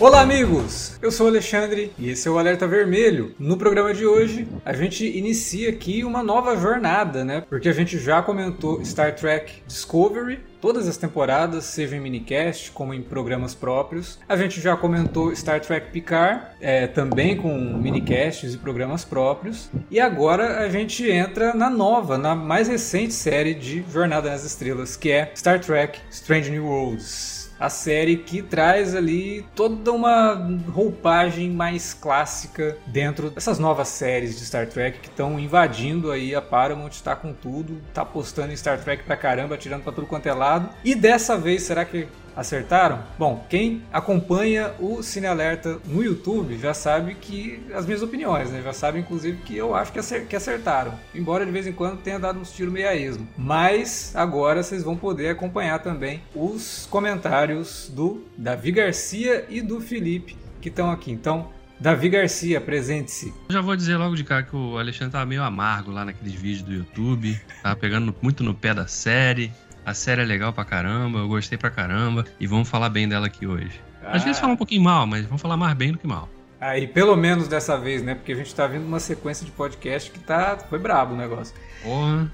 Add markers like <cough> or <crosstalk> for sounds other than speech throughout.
Olá, amigos! Eu sou o Alexandre e esse é o Alerta Vermelho. No programa de hoje, a gente inicia aqui uma nova jornada, né? Porque a gente já comentou Star Trek Discovery, todas as temporadas, seja em minicast como em programas próprios. A gente já comentou Star Trek Picard, é, também com minicasts e programas próprios. E agora a gente entra na nova, na mais recente série de Jornada nas Estrelas, que é Star Trek Strange New Worlds a série que traz ali toda uma roupagem mais clássica dentro dessas novas séries de Star Trek que estão invadindo aí a Paramount, está com tudo, tá postando em Star Trek pra caramba, tirando pra tudo quanto é lado. E dessa vez, será que Acertaram? Bom, quem acompanha o Cine Alerta no YouTube já sabe que as minhas opiniões, né? Já sabe inclusive que eu acho que acertaram. Embora de vez em quando tenha dado uns tiros meio a esmo. Mas agora vocês vão poder acompanhar também os comentários do Davi Garcia e do Felipe que estão aqui. Então, Davi Garcia, presente-se. Já vou dizer logo de cá que o Alexandre tava meio amargo lá naqueles vídeos do YouTube. Tava pegando muito no pé da série. A série é legal pra caramba, eu gostei pra caramba e vamos falar bem dela aqui hoje. Ah. Às vezes fala um pouquinho mal, mas vamos falar mais bem do que mal. Aí, ah, pelo menos dessa vez, né? Porque a gente tá vindo uma sequência de podcast que tá. Foi brabo o negócio. Porra.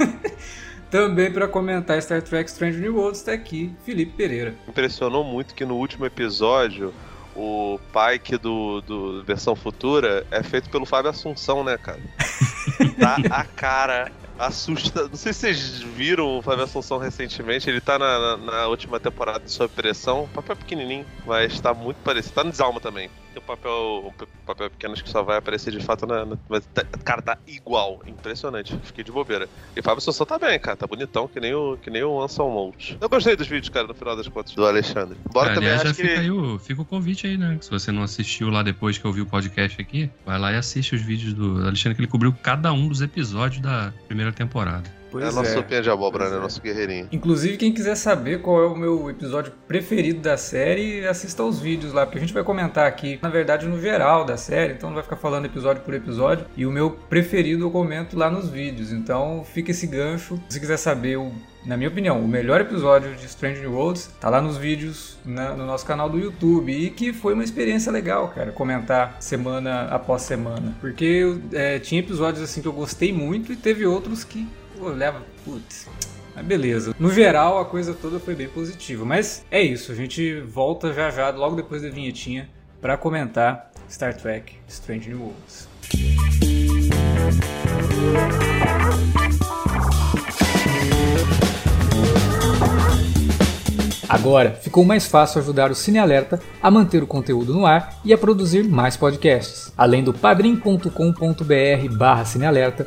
<laughs> Também para comentar Star Trek Strange New Worlds está aqui Felipe Pereira. Impressionou muito que no último episódio o Pike do, do versão futura é feito pelo Fábio Assunção, né, cara? <laughs> tá a cara assusta. Não sei se vocês viram o Fábio Assunção recentemente. Ele tá na, na, na última temporada de Sob Pressão. Papel pequenininho, mas tá muito parecido. Tá no Desalma também. Tem um papel, um papel pequeno que só vai aparecer de fato na. na mas, cara, tá igual. Impressionante. Fiquei de bobeira. E o Fábio Assunção tá bem, cara. Tá bonitão, que nem o, que nem o Anson Mount. Eu gostei dos vídeos, cara, no final das contas, do Alexandre. Bora é, também aliás, já fica, aí o, fica o convite aí, né? Se você não assistiu lá depois que eu vi o podcast aqui, vai lá e assiste os vídeos do Alexandre, que ele cobriu cada um dos episódios da primeira temporada. Pois é a nossa é. sopinha de abóbora, né? É. Nosso guerreirinho. Inclusive, quem quiser saber qual é o meu episódio preferido da série, assista aos vídeos lá, porque a gente vai comentar aqui, na verdade, no geral da série, então não vai ficar falando episódio por episódio. E o meu preferido eu comento lá nos vídeos. Então fica esse gancho. Se quiser saber o na minha opinião, o melhor episódio de Strange New Worlds tá lá nos vídeos na, no nosso canal do YouTube e que foi uma experiência legal, cara, comentar semana após semana, porque é, tinha episódios assim que eu gostei muito e teve outros que pô, leva, putz. Mas beleza. No geral, a coisa toda foi bem positiva. Mas é isso, a gente volta já já, logo depois da vinhetinha, para comentar Star Trek Strange New Worlds. Agora ficou mais fácil ajudar o Cine Alerta a manter o conteúdo no ar e a produzir mais podcasts. Além do padrim.com.br/barra cinealerta,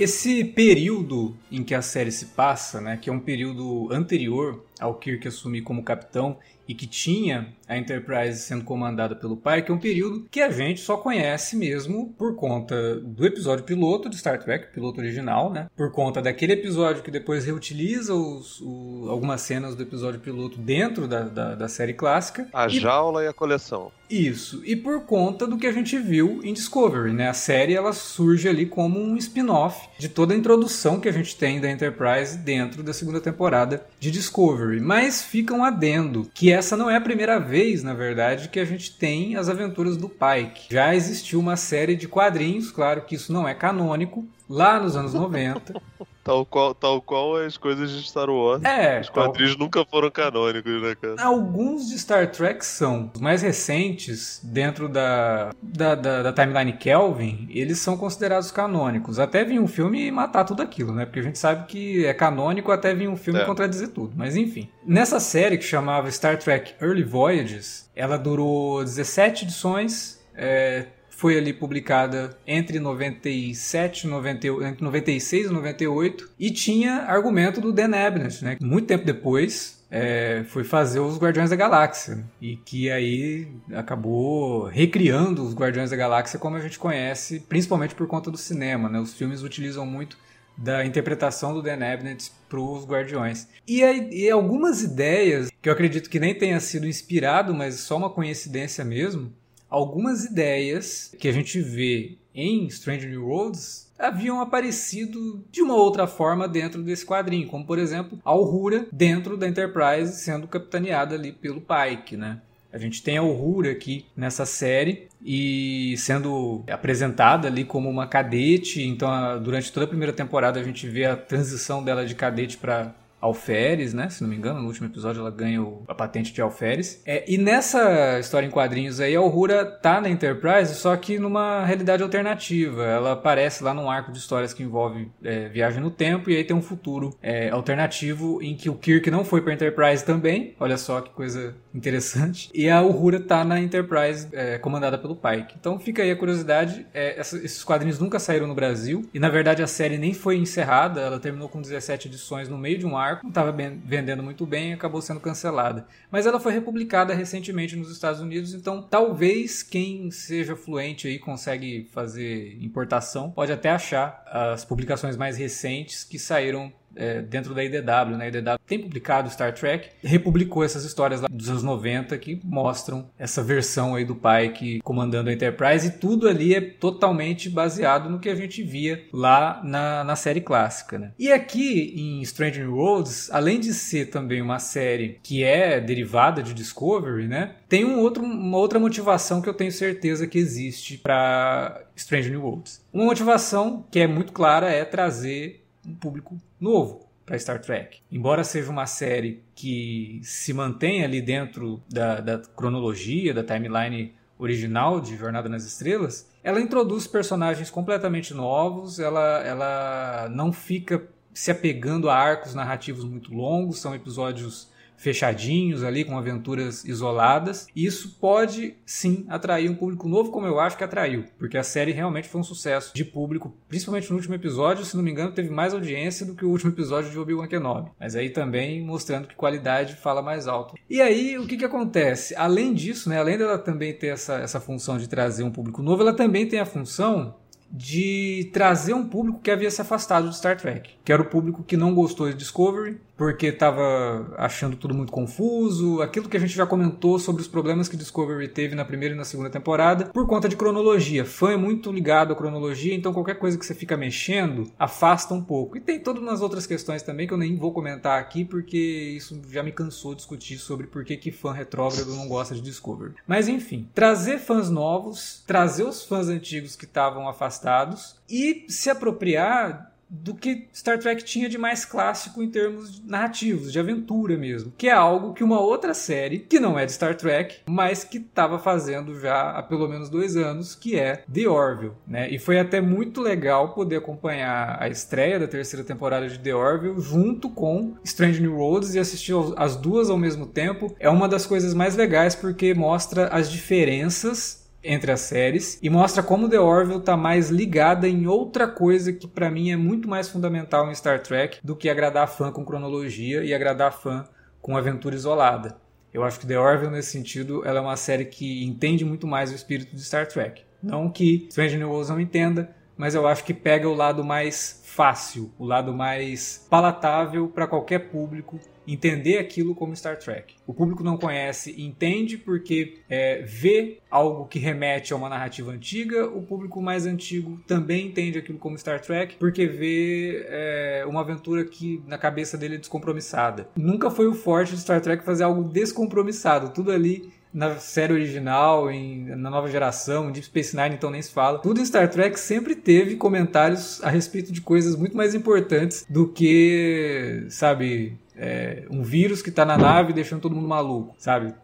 Esse período em que a série se passa, né, que é um período anterior ao Kirk assumir como capitão e que tinha a Enterprise sendo comandada pelo pai, que é um período que a gente só conhece mesmo por conta do episódio piloto de Star Trek, piloto original, né? Por conta daquele episódio que depois reutiliza os, o, algumas cenas do episódio piloto dentro da, da, da série clássica. A e... jaula e a coleção. Isso, e por conta do que a gente viu em Discovery, né? A série ela surge ali como um spin-off de toda a introdução que a gente tem da Enterprise dentro da segunda temporada de Discovery. Mas fica um adendo que essa não é a primeira vez, na verdade, que a gente tem as aventuras do Pike. Já existiu uma série de quadrinhos, claro que isso não é canônico, lá nos anos 90. <laughs> Tal qual, tal qual as coisas de Star Wars. É, Os quadrinhos tal... nunca foram canônicos, né, cara? Alguns de Star Trek são. Os mais recentes, dentro da, da, da, da timeline Kelvin, eles são considerados canônicos. Até vir um filme matar tudo aquilo, né? Porque a gente sabe que é canônico até vir um filme é. contradizer tudo. Mas enfim. Nessa série que chamava Star Trek Early Voyages, ela durou 17 edições. É, foi ali publicada entre 97 90, entre 96 e 98 e tinha argumento do Dan Abnett, né? Muito tempo depois, é, foi fazer os Guardiões da Galáxia e que aí acabou recriando os Guardiões da Galáxia como a gente conhece, principalmente por conta do cinema. Né? Os filmes utilizam muito da interpretação do Dan Abnett para os Guardiões. E, e algumas ideias que eu acredito que nem tenha sido inspirado, mas só uma coincidência mesmo, algumas ideias que a gente vê em Strange New Worlds haviam aparecido de uma outra forma dentro desse quadrinho, como por exemplo a Uhura dentro da Enterprise sendo capitaneada ali pelo Pike, né? A gente tem a Uhura aqui nessa série e sendo apresentada ali como uma cadete. Então, durante toda a primeira temporada, a gente vê a transição dela de cadete para alferes, né? Se não me engano, no último episódio ela ganha a patente de alferes. É, e nessa história em quadrinhos aí, a Uhura tá na Enterprise, só que numa realidade alternativa. Ela aparece lá num arco de histórias que envolve é, viagem no tempo, e aí tem um futuro é, alternativo em que o Kirk não foi pra Enterprise também. Olha só que coisa interessante. E a Uhura tá na Enterprise é, comandada pelo Pike. Então fica aí a curiosidade. É, essa, esses quadrinhos nunca saíram no Brasil. E na verdade a série nem foi encerrada. Ela terminou com 17 edições no meio de um arco. Não estava vendendo muito bem e acabou sendo cancelada. Mas ela foi republicada recentemente nos Estados Unidos. Então talvez quem seja fluente aí consegue fazer importação pode até achar as publicações mais recentes que saíram é, dentro da IDW, né? A IDW tem publicado Star Trek, republicou essas histórias lá dos anos 90 que mostram essa versão aí do Pike comandando a Enterprise e tudo ali é totalmente baseado no que a gente via lá na, na série clássica, né? E aqui em Stranger Worlds, além de ser também uma série que é derivada de Discovery, né? Tem um outro, uma outra motivação que eu tenho certeza que existe para Stranger New Worlds. Uma motivação que é muito clara é trazer um público novo para Star Trek. Embora seja uma série que se mantém ali dentro da, da cronologia, da timeline original de Jornada nas Estrelas, ela introduz personagens completamente novos, ela, ela não fica se apegando a arcos narrativos muito longos, são episódios fechadinhos ali, com aventuras isoladas. Isso pode sim atrair um público novo, como eu acho que atraiu, porque a série realmente foi um sucesso de público, principalmente no último episódio. Se não me engano, teve mais audiência do que o último episódio de Obi-Wan Kenobi. Mas aí também mostrando que qualidade fala mais alto. E aí, o que, que acontece? Além disso, né, além dela também ter essa, essa função de trazer um público novo, ela também tem a função de trazer um público que havia se afastado de Star Trek, que era o público que não gostou de Discovery, porque estava achando tudo muito confuso, aquilo que a gente já comentou sobre os problemas que Discovery teve na primeira e na segunda temporada, por conta de cronologia. Fã é muito ligado à cronologia, então qualquer coisa que você fica mexendo afasta um pouco. E tem todas as outras questões também que eu nem vou comentar aqui, porque isso já me cansou discutir sobre por que, que fã retrógrado não gosta de Discovery. Mas enfim, trazer fãs novos, trazer os fãs antigos que estavam afastados e se apropriar do que Star Trek tinha de mais clássico em termos narrativos, de aventura mesmo, que é algo que uma outra série, que não é de Star Trek, mas que estava fazendo já há pelo menos dois anos, que é The Orville, né? E foi até muito legal poder acompanhar a estreia da terceira temporada de The Orville junto com Strange New Worlds e assistir as duas ao mesmo tempo. É uma das coisas mais legais porque mostra as diferenças entre as séries e mostra como The Orville está mais ligada em outra coisa que para mim é muito mais fundamental em Star Trek do que agradar fã com cronologia e agradar fã com aventura isolada. Eu acho que The Orville nesse sentido ela é uma série que entende muito mais o espírito de Star Trek. Não que Strange New Worlds não entenda, mas eu acho que pega o lado mais fácil, o lado mais palatável para qualquer público entender aquilo como Star Trek. O público não conhece, entende porque é, vê algo que remete a uma narrativa antiga. O público mais antigo também entende aquilo como Star Trek porque vê é, uma aventura que na cabeça dele é descompromissada. Nunca foi o forte de Star Trek fazer algo descompromissado. Tudo ali na série original, em, na nova geração, Deep Space Nine, então nem se fala. Tudo em Star Trek sempre teve comentários a respeito de coisas muito mais importantes do que, sabe, é, um vírus que tá na nave deixando todo mundo maluco, sabe?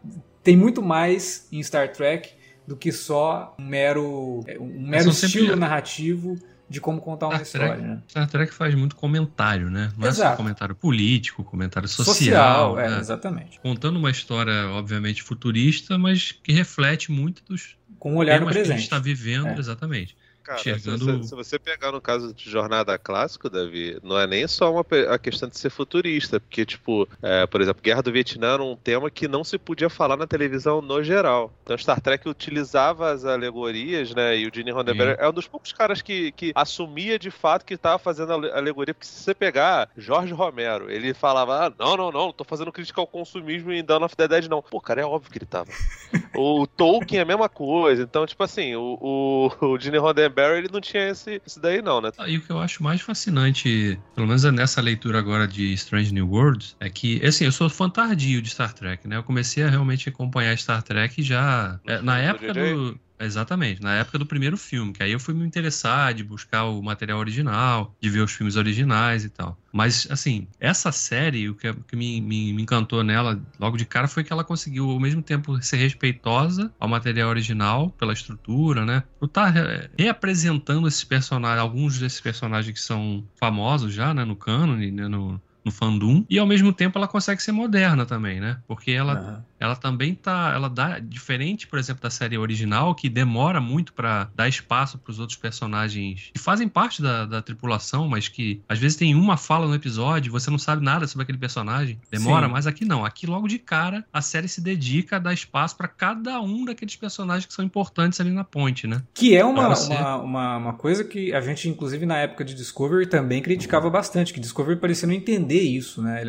Tem muito mais em Star Trek do que só um mero, é, um mero estilo sempre... narrativo de como contar uma Star história. Trek, né? Star Trek faz muito comentário, né? Não Exato. é só comentário político, comentário social. Social, né? é, exatamente. Contando uma história, obviamente, futurista, mas que reflete muito dos com um olhar no presente. que a gente está vivendo, é. exatamente. Cara, enxergando... se, você, se, você, pegar no caso de Jornada Clássico, Davi, não é nem só uma, a questão de ser futurista, porque, tipo, é, por exemplo, Guerra do Vietnã era um tema que não se podia falar na televisão no geral. Então Star Trek utilizava as alegorias, né, e o Gene Roddenberry é um dos poucos caras que, que assumia de fato que estava fazendo alegoria, porque se você pegar Jorge Romero, ele falava, ah, não, não, não, tô fazendo crítica ao consumismo em Dawn of the Dead, não. Pô, cara, é óbvio que ele tava. <laughs> o Tolkien é a mesma coisa, então, tipo assim, o, o, <laughs> o Gene Roddenberry Barry ele não tinha esse, esse daí, não, né? E o que eu acho mais fascinante, pelo menos nessa leitura agora de Strange New Worlds, é que, assim, eu sou fã tardio de Star Trek, né? Eu comecei a realmente acompanhar Star Trek já. É, na época do. Exatamente, na época do primeiro filme, que aí eu fui me interessar de buscar o material original, de ver os filmes originais e tal. Mas, assim, essa série, o que, que me, me, me, encantou nela logo de cara foi que ela conseguiu, ao mesmo tempo, ser respeitosa ao material original, pela estrutura, né? Por estar tá reapresentando esses personagens, alguns desses personagens que são famosos já, né, no cânone, né, no, no fandom, e ao mesmo tempo ela consegue ser moderna também, né? Porque ela. Ela também tá, ela dá diferente, por exemplo, da série original, que demora muito para dar espaço para os outros personagens que fazem parte da, da, tripulação, mas que às vezes tem uma fala no episódio, você não sabe nada sobre aquele personagem, demora, Sim. mas aqui não, aqui logo de cara a série se dedica a dar espaço para cada um daqueles personagens que são importantes ali na ponte, né? Que é uma, você... uma, uma, uma coisa que a gente, inclusive na época de Discovery, também criticava bastante, que Discovery parecia não entender isso, né?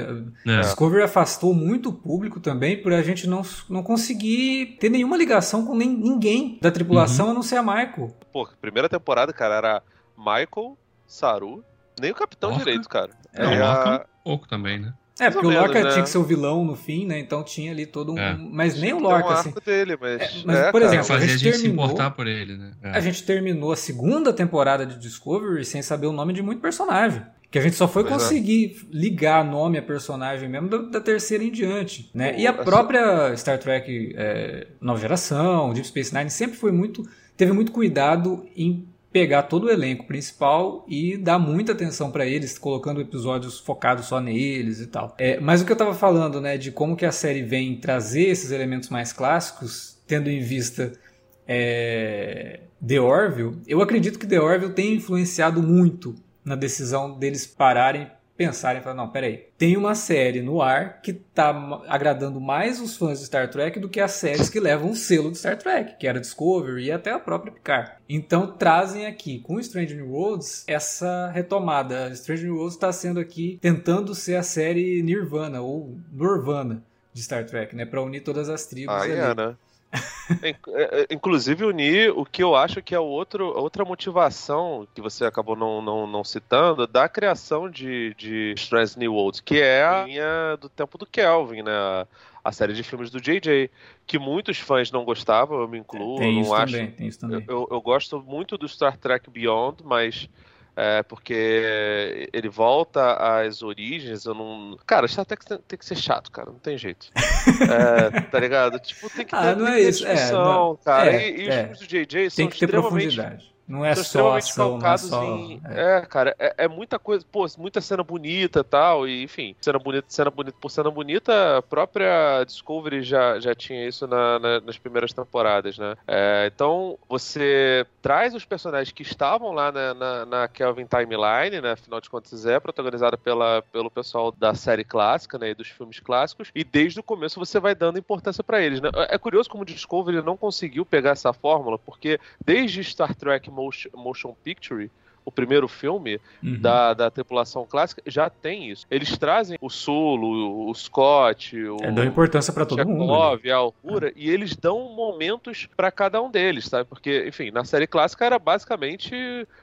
É. Discovery afastou muito o público também por a gente não, não conseguir ter nenhuma ligação com nem, ninguém da tripulação uhum. a não ser a Michael. Pô, primeira temporada, cara, era Michael, Saru, nem o capitão Orca? direito, cara. É, é a... um pouco também, né? É, porque o Lorca né? tinha que ser o vilão no fim, né? Então tinha ali todo um. É. Mas nem o Lorca, um assim. Dele, mas, é, mas é, por exemplo, a gente, a gente terminou. Se por ele, né? É. A gente terminou a segunda temporada de Discovery sem saber o nome de muito personagem. Que a gente só foi pois conseguir é. ligar nome a personagem mesmo da, da terceira em diante, né? E a própria Star Trek é, Nova Geração, Deep Space Nine, sempre foi muito... Teve muito cuidado em pegar todo o elenco principal e dar muita atenção para eles, colocando episódios focados só neles e tal. É, mas o que eu tava falando, né, de como que a série vem trazer esses elementos mais clássicos, tendo em vista é, The Orville, eu acredito que The Orville tem influenciado muito na decisão deles pararem, pensarem falar, não, peraí, tem uma série no ar que tá agradando mais os fãs de Star Trek do que as séries que levam o selo de Star Trek, que era Discovery e até a própria Picard. Então trazem aqui, com Strange New Worlds, essa retomada. Strange New Worlds está sendo aqui, tentando ser a série Nirvana, ou Nirvana de Star Trek, né? Para unir todas as tribos. Ah, ali. é, né? É, é, inclusive unir o que eu acho que é outro, outra motivação que você acabou não, não, não citando da criação de, de Strange New Worlds, que é a linha do tempo do Kelvin, né? A, série de filmes do JJ, que muitos fãs não gostavam, eu me incluo, tem não acho. Também, tem isso também. Eu, eu gosto muito do Star Trek Beyond, mas é, porque ele volta às origens, eu não. Cara, Star Trek tem, tem que ser chato, cara, não tem jeito. <laughs> é, tá ligado? Tipo, tem que ah, ter, ah, não é isso. É, não, cara. É, e, e os é. filmes do JJ são tem que ter profundidade. Não é só ação, não é só... Em... É. é, cara, é, é, muita coisa, pô, muita cena bonita e tal, e enfim, cena bonita, cena bonita por cena bonita, a própria Discovery já, já tinha isso na, na, nas primeiras temporadas, né? É, então, você traz os personagens que estavam lá na, na, na, Kelvin Timeline, né? Afinal de contas, é protagonizada pela, pelo pessoal da série clássica, né? E dos filmes clássicos, e desde o começo você vai dando importância para eles, né? É curioso como Discovery não conseguiu pegar essa fórmula, porque desde Star Trek Motion, Picture, o primeiro filme uhum. da, da tripulação clássica, já tem isso. Eles trazem o Solo, o Scott, o. É, dão importância para todo mundo. Né? A Alcura, é. e eles dão momentos para cada um deles, sabe? Porque, enfim, na série clássica era basicamente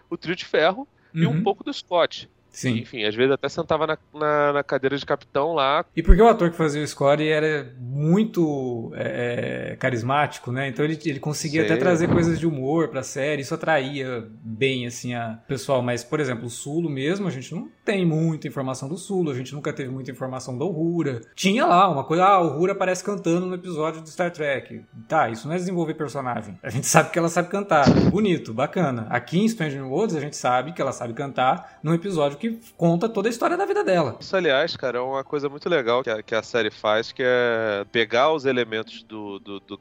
o trio de ferro uhum. e um uhum. pouco do Scott. Sim. Enfim, às vezes até sentava na, na, na cadeira de capitão lá. E porque o ator que fazia o Scotty era muito é, é, carismático, né? Então ele, ele conseguia Sei. até trazer coisas de humor pra série, isso atraía bem, assim, a pessoal. Mas, por exemplo, o Sulo mesmo, a gente não tem muita informação do Sulo, a gente nunca teve muita informação da Uhura. Tinha lá uma coisa, ah, a Uhura aparece cantando no episódio do Star Trek. Tá, isso não é desenvolver personagem. A gente <laughs> sabe que ela sabe cantar. Bonito, bacana. Aqui em Stranger Worlds, a gente sabe que ela sabe cantar num episódio que conta toda a história da vida dela. Isso, aliás, cara, é uma coisa muito legal que a, que a série faz, que é pegar os elementos do, do, do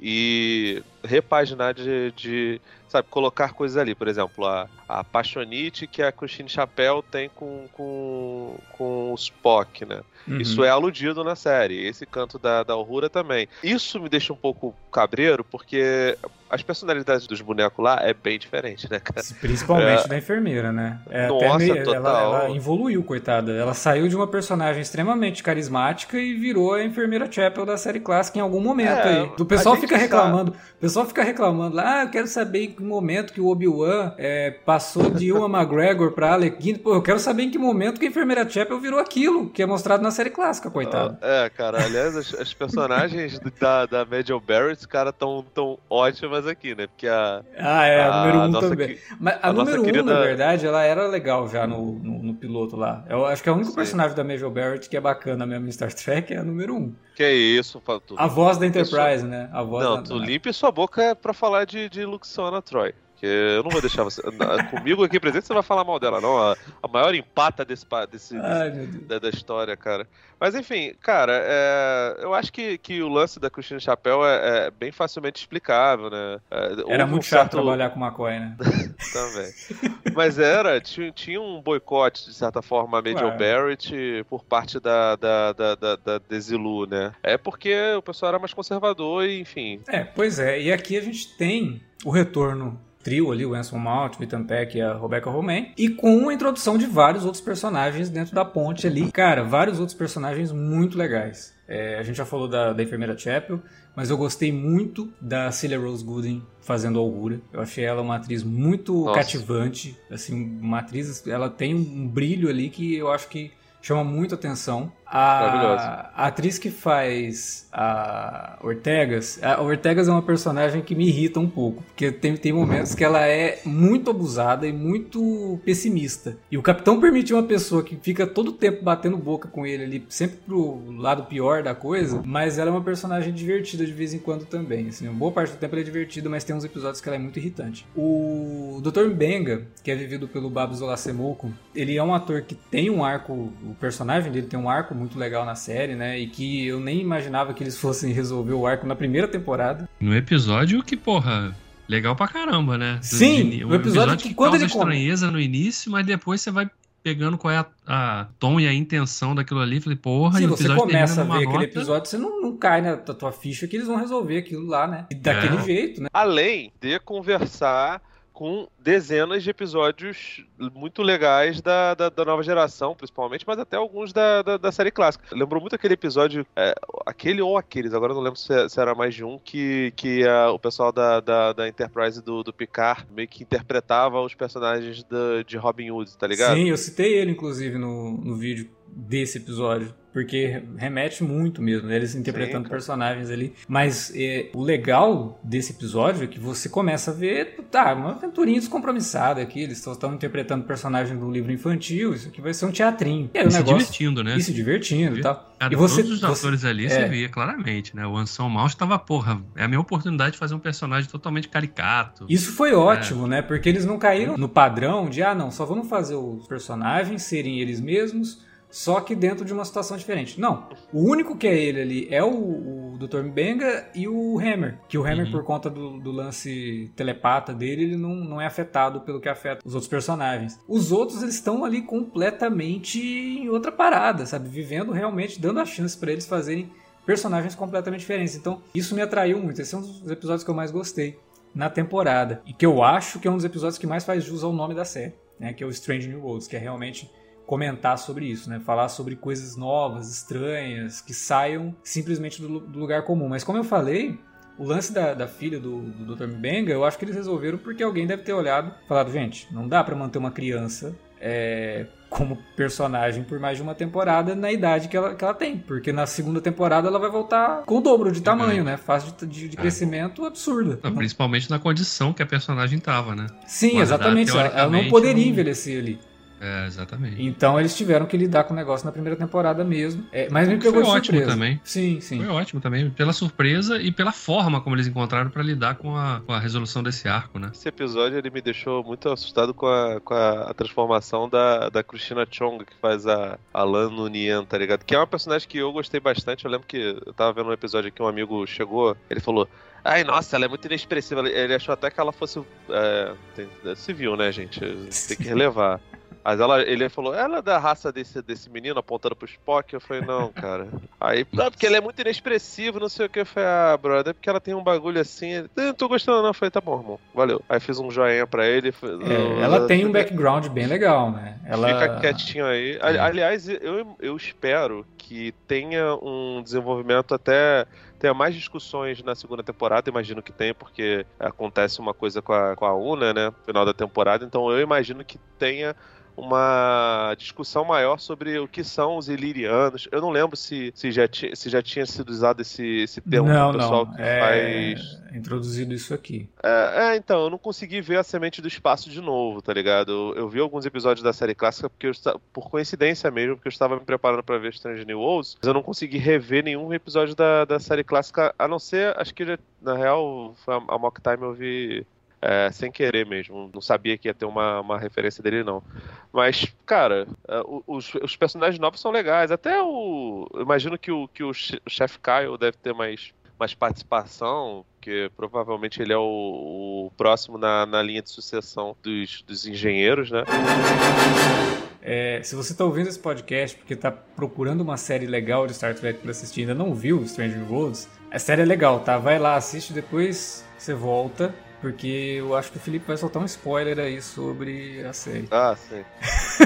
e repaginar de, de, sabe, colocar coisas ali. Por exemplo, a, a Paixonite que a Christine Chapel tem com, com, com o Spock, né? Uhum. Isso é aludido na série. Esse canto da, da Uhura também. Isso me deixa um pouco cabreiro, porque as personalidades dos bonecos lá é bem diferente, né, cara? Principalmente É. da enfermeira, né? É Nossa, meio, total. ela, ela evoluiu, coitada. Ela saiu de uma personagem extremamente carismática e virou a enfermeira Chapel da série clássica em algum momento É, aí. O pessoal fica reclamando, o pessoal fica reclamando lá, ah, eu quero saber que momento que o Obi-Wan é, passou de Ewan <laughs> McGregor pra Alec Guinness. Pô, eu quero saber em que momento que a enfermeira Chapel virou aquilo que é mostrado na série clássica, coitada. É, cara, aliás, as, as personagens <laughs> da, da Major Barrett, cara, tão, tão ótimas aqui, né? Porque a. Ah, é, a, número um nossa também. que- Mas a, a número um, querida- na verdade, ela era legal já no, no, no piloto lá. Eu acho que é o único Sim. personagem da Major Barrett que é bacana mesmo em Star Trek é a número um. Que é isso, tu, A voz da Enterprise, né? A voz Não, da, tu limpe sua boca pra falar de, de Luxana Troy. Que eu não vou deixar você. Comigo aqui presente, você vai falar mal dela, não. A, a maior empata desse, desse, Ai, da, da história, cara. Mas enfim, cara, é, eu acho que, que o lance da Christine Chapéu é, é bem facilmente explicável, né? É, Era muito um chato certo- trabalhar com McCoy, né? <laughs> Também. Mas era, tinha, tinha um boicote, de certa forma, a Major. Barrett por parte da, da, da, da, da Desilu, né? É porque o pessoal era mais conservador e, enfim. É, pois é. E aqui a gente tem o retorno trio ali, o Anson Mount, o Ethan Peck e a Rebecca Romain, e com a introdução de vários outros personagens dentro da ponte ali. Cara, vários outros personagens muito legais. É, a gente já falou da, da enfermeira Chapel, mas eu gostei muito da Celia Rose Gooden fazendo a Augura. Eu achei ela uma atriz muito Nossa. cativante, assim, uma atriz, ela tem um brilho ali que eu acho que chama muito atenção. A, a atriz que faz a Ortegas, a Ortegas é uma personagem que me irrita um pouco, porque tem, tem momentos que ela é muito abusada e muito pessimista. E o capitão permite uma pessoa que fica todo o tempo batendo boca com ele ali, sempre pro lado pior da coisa, mas ela é uma personagem divertida de vez em quando também. Assim, boa parte do tempo ela é divertida, mas tem uns episódios que ela é muito irritante. O Dr. Mbenga, que é vivido pelo Babs Olasemoko, ele é um ator que tem um arco, o personagem dele tem um arco muito legal na série, né? E que eu nem imaginava que eles fossem resolver o arco na primeira temporada. No episódio que, porra, legal pra caramba, né? Sim, o episódio que quando causa ele come- estranheza no início, mas depois você vai pegando qual é a, a tom e a intenção daquilo ali. Falei, porra, Se e o você episódio começa a ver numa aquele nota- episódio, você não, não cai na tua ficha que eles vão resolver aquilo lá, né? E daquele É. jeito, né? Além de conversar com dezenas de episódios muito legais da, da, da nova geração, principalmente, mas até alguns da, da, da série clássica. Lembrou muito aquele episódio, é, aquele ou aqueles, agora não lembro se, se era mais de um, que, que ah, o pessoal da, da, da Enterprise do, do Picard meio que interpretava os personagens da- de Robin Hood, tá ligado? Sim, eu citei ele, inclusive, no, no vídeo desse episódio. Porque remete muito mesmo, né? eles interpretando cara. personagens ali. Mas é, o legal desse episódio é que você começa a ver, tá, uma aventurinha descompromissada aqui. Eles estão interpretando personagem do livro infantil. Isso aqui vai ser um teatrinho. E aí o E se negócio. divertindo, né? E se divertindo e tal. Cara, E você- todos os você- atores ali é. você via claramente, né? O Anson Mouse tava, porra, é a minha oportunidade de fazer um personagem totalmente caricato. Isso foi ótimo, né? Porque eles não caíram no padrão de, ah, não, só vamos fazer os personagens serem eles mesmos, só que dentro de uma situação diferente. Não. O único que é ele ali é o, o Dr. Mbenga e o Hammer. Que o Hammer, Uhum. por conta do, do lance telepata dele, ele não, não é afetado pelo que afeta os outros personagens. Os outros, eles estão ali completamente em outra parada, sabe? Vivendo realmente, dando a chance pra eles fazerem personagens completamente diferentes. Então, isso me atraiu muito. Esse é um dos episódios que eu mais gostei na temporada. E que eu acho que é um dos episódios que mais faz jus ao nome da série, né? Que é o Strange New Worlds, que é realmente comentar sobre isso, né? Falar sobre coisas novas, estranhas, que saiam simplesmente do, do lugar comum. Mas como eu falei, o lance da, da filha do, do Dr. Mbenga, eu acho que eles resolveram porque alguém deve ter olhado e falado, gente, não dá pra manter uma criança é, como personagem por mais de uma temporada na idade que ela, que ela tem. Porque na segunda temporada ela vai voltar com o dobro de tamanho, né? Fase de, de, de é. crescimento absurda. Não, principalmente na condição que a personagem tava, né? Sim, exatamente. Ela, ela não poderia não... envelhecer ali. É, exatamente. Então eles tiveram que lidar com o negócio na primeira temporada mesmo. É, mas me pegou Foi de ótimo surpresa. também. Sim, sim. Foi ótimo também, pela surpresa e pela forma como eles encontraram para lidar com a, com a, resolução desse arco, né? Esse episódio ele me deixou muito assustado com a, com a, a transformação da, da Christina Chong, que faz a, a Lan Nunien, tá ligado? Que é uma personagem que eu gostei bastante. Eu lembro que eu tava vendo um episódio aqui, um amigo chegou, ele falou. Ai, nossa, ela é muito inexpressiva. Ele achou até que ela fosse. É, tem, se viu, né, gente? Tem que <laughs> relevar. Mas ela, ele falou, ela é da raça desse, desse menino, apontando pro Spock. Eu falei, não, cara. Aí, não, porque ele é muito inexpressivo, não sei o que. Eu falei, ah, brother, é porque ela tem um bagulho assim. Ele, não tô gostando, não. Eu falei, tá bom, irmão, valeu. Aí fiz um joinha pra ele. É, ela tem um background bem legal, né? Ela... Fica quietinho aí. Aliás, eu, eu espero que tenha um desenvolvimento até tenha mais discussões na segunda temporada, imagino que tenha, porque acontece uma coisa com a, com a Una, né? Final da temporada, então eu imagino que tenha uma discussão maior sobre o que são os ilirianos. Eu não lembro se, se, já, ti, se já tinha sido usado esse, esse termo não, do pessoal não. que é faz. Introduzido isso aqui. É, é, então, eu não consegui ver a semente do espaço de novo, tá ligado? Eu, eu vi alguns episódios da série clássica porque eu, por coincidência mesmo, porque eu estava me preparando para ver Strange New Worlds, mas eu não consegui rever nenhum episódio da, da série clássica, a não ser, acho que na real, a, a Mock Time eu vi é, sem querer mesmo. Não sabia que ia ter uma, uma referência dele, não. Mas, cara, é, os, os personagens novos são legais. Até o. Imagino que o, que o Chef Kyle deve ter mais, mais participação, porque provavelmente ele é o, o próximo na, na linha de sucessão dos, dos engenheiros, né? É, se você está ouvindo esse podcast porque está procurando uma série legal de Star Trek para assistir e ainda não viu Stranger Worlds, a série é legal, tá? Vai lá, assiste depois você volta porque eu acho que o Felipe vai soltar um spoiler aí sobre a série. Ah, sim.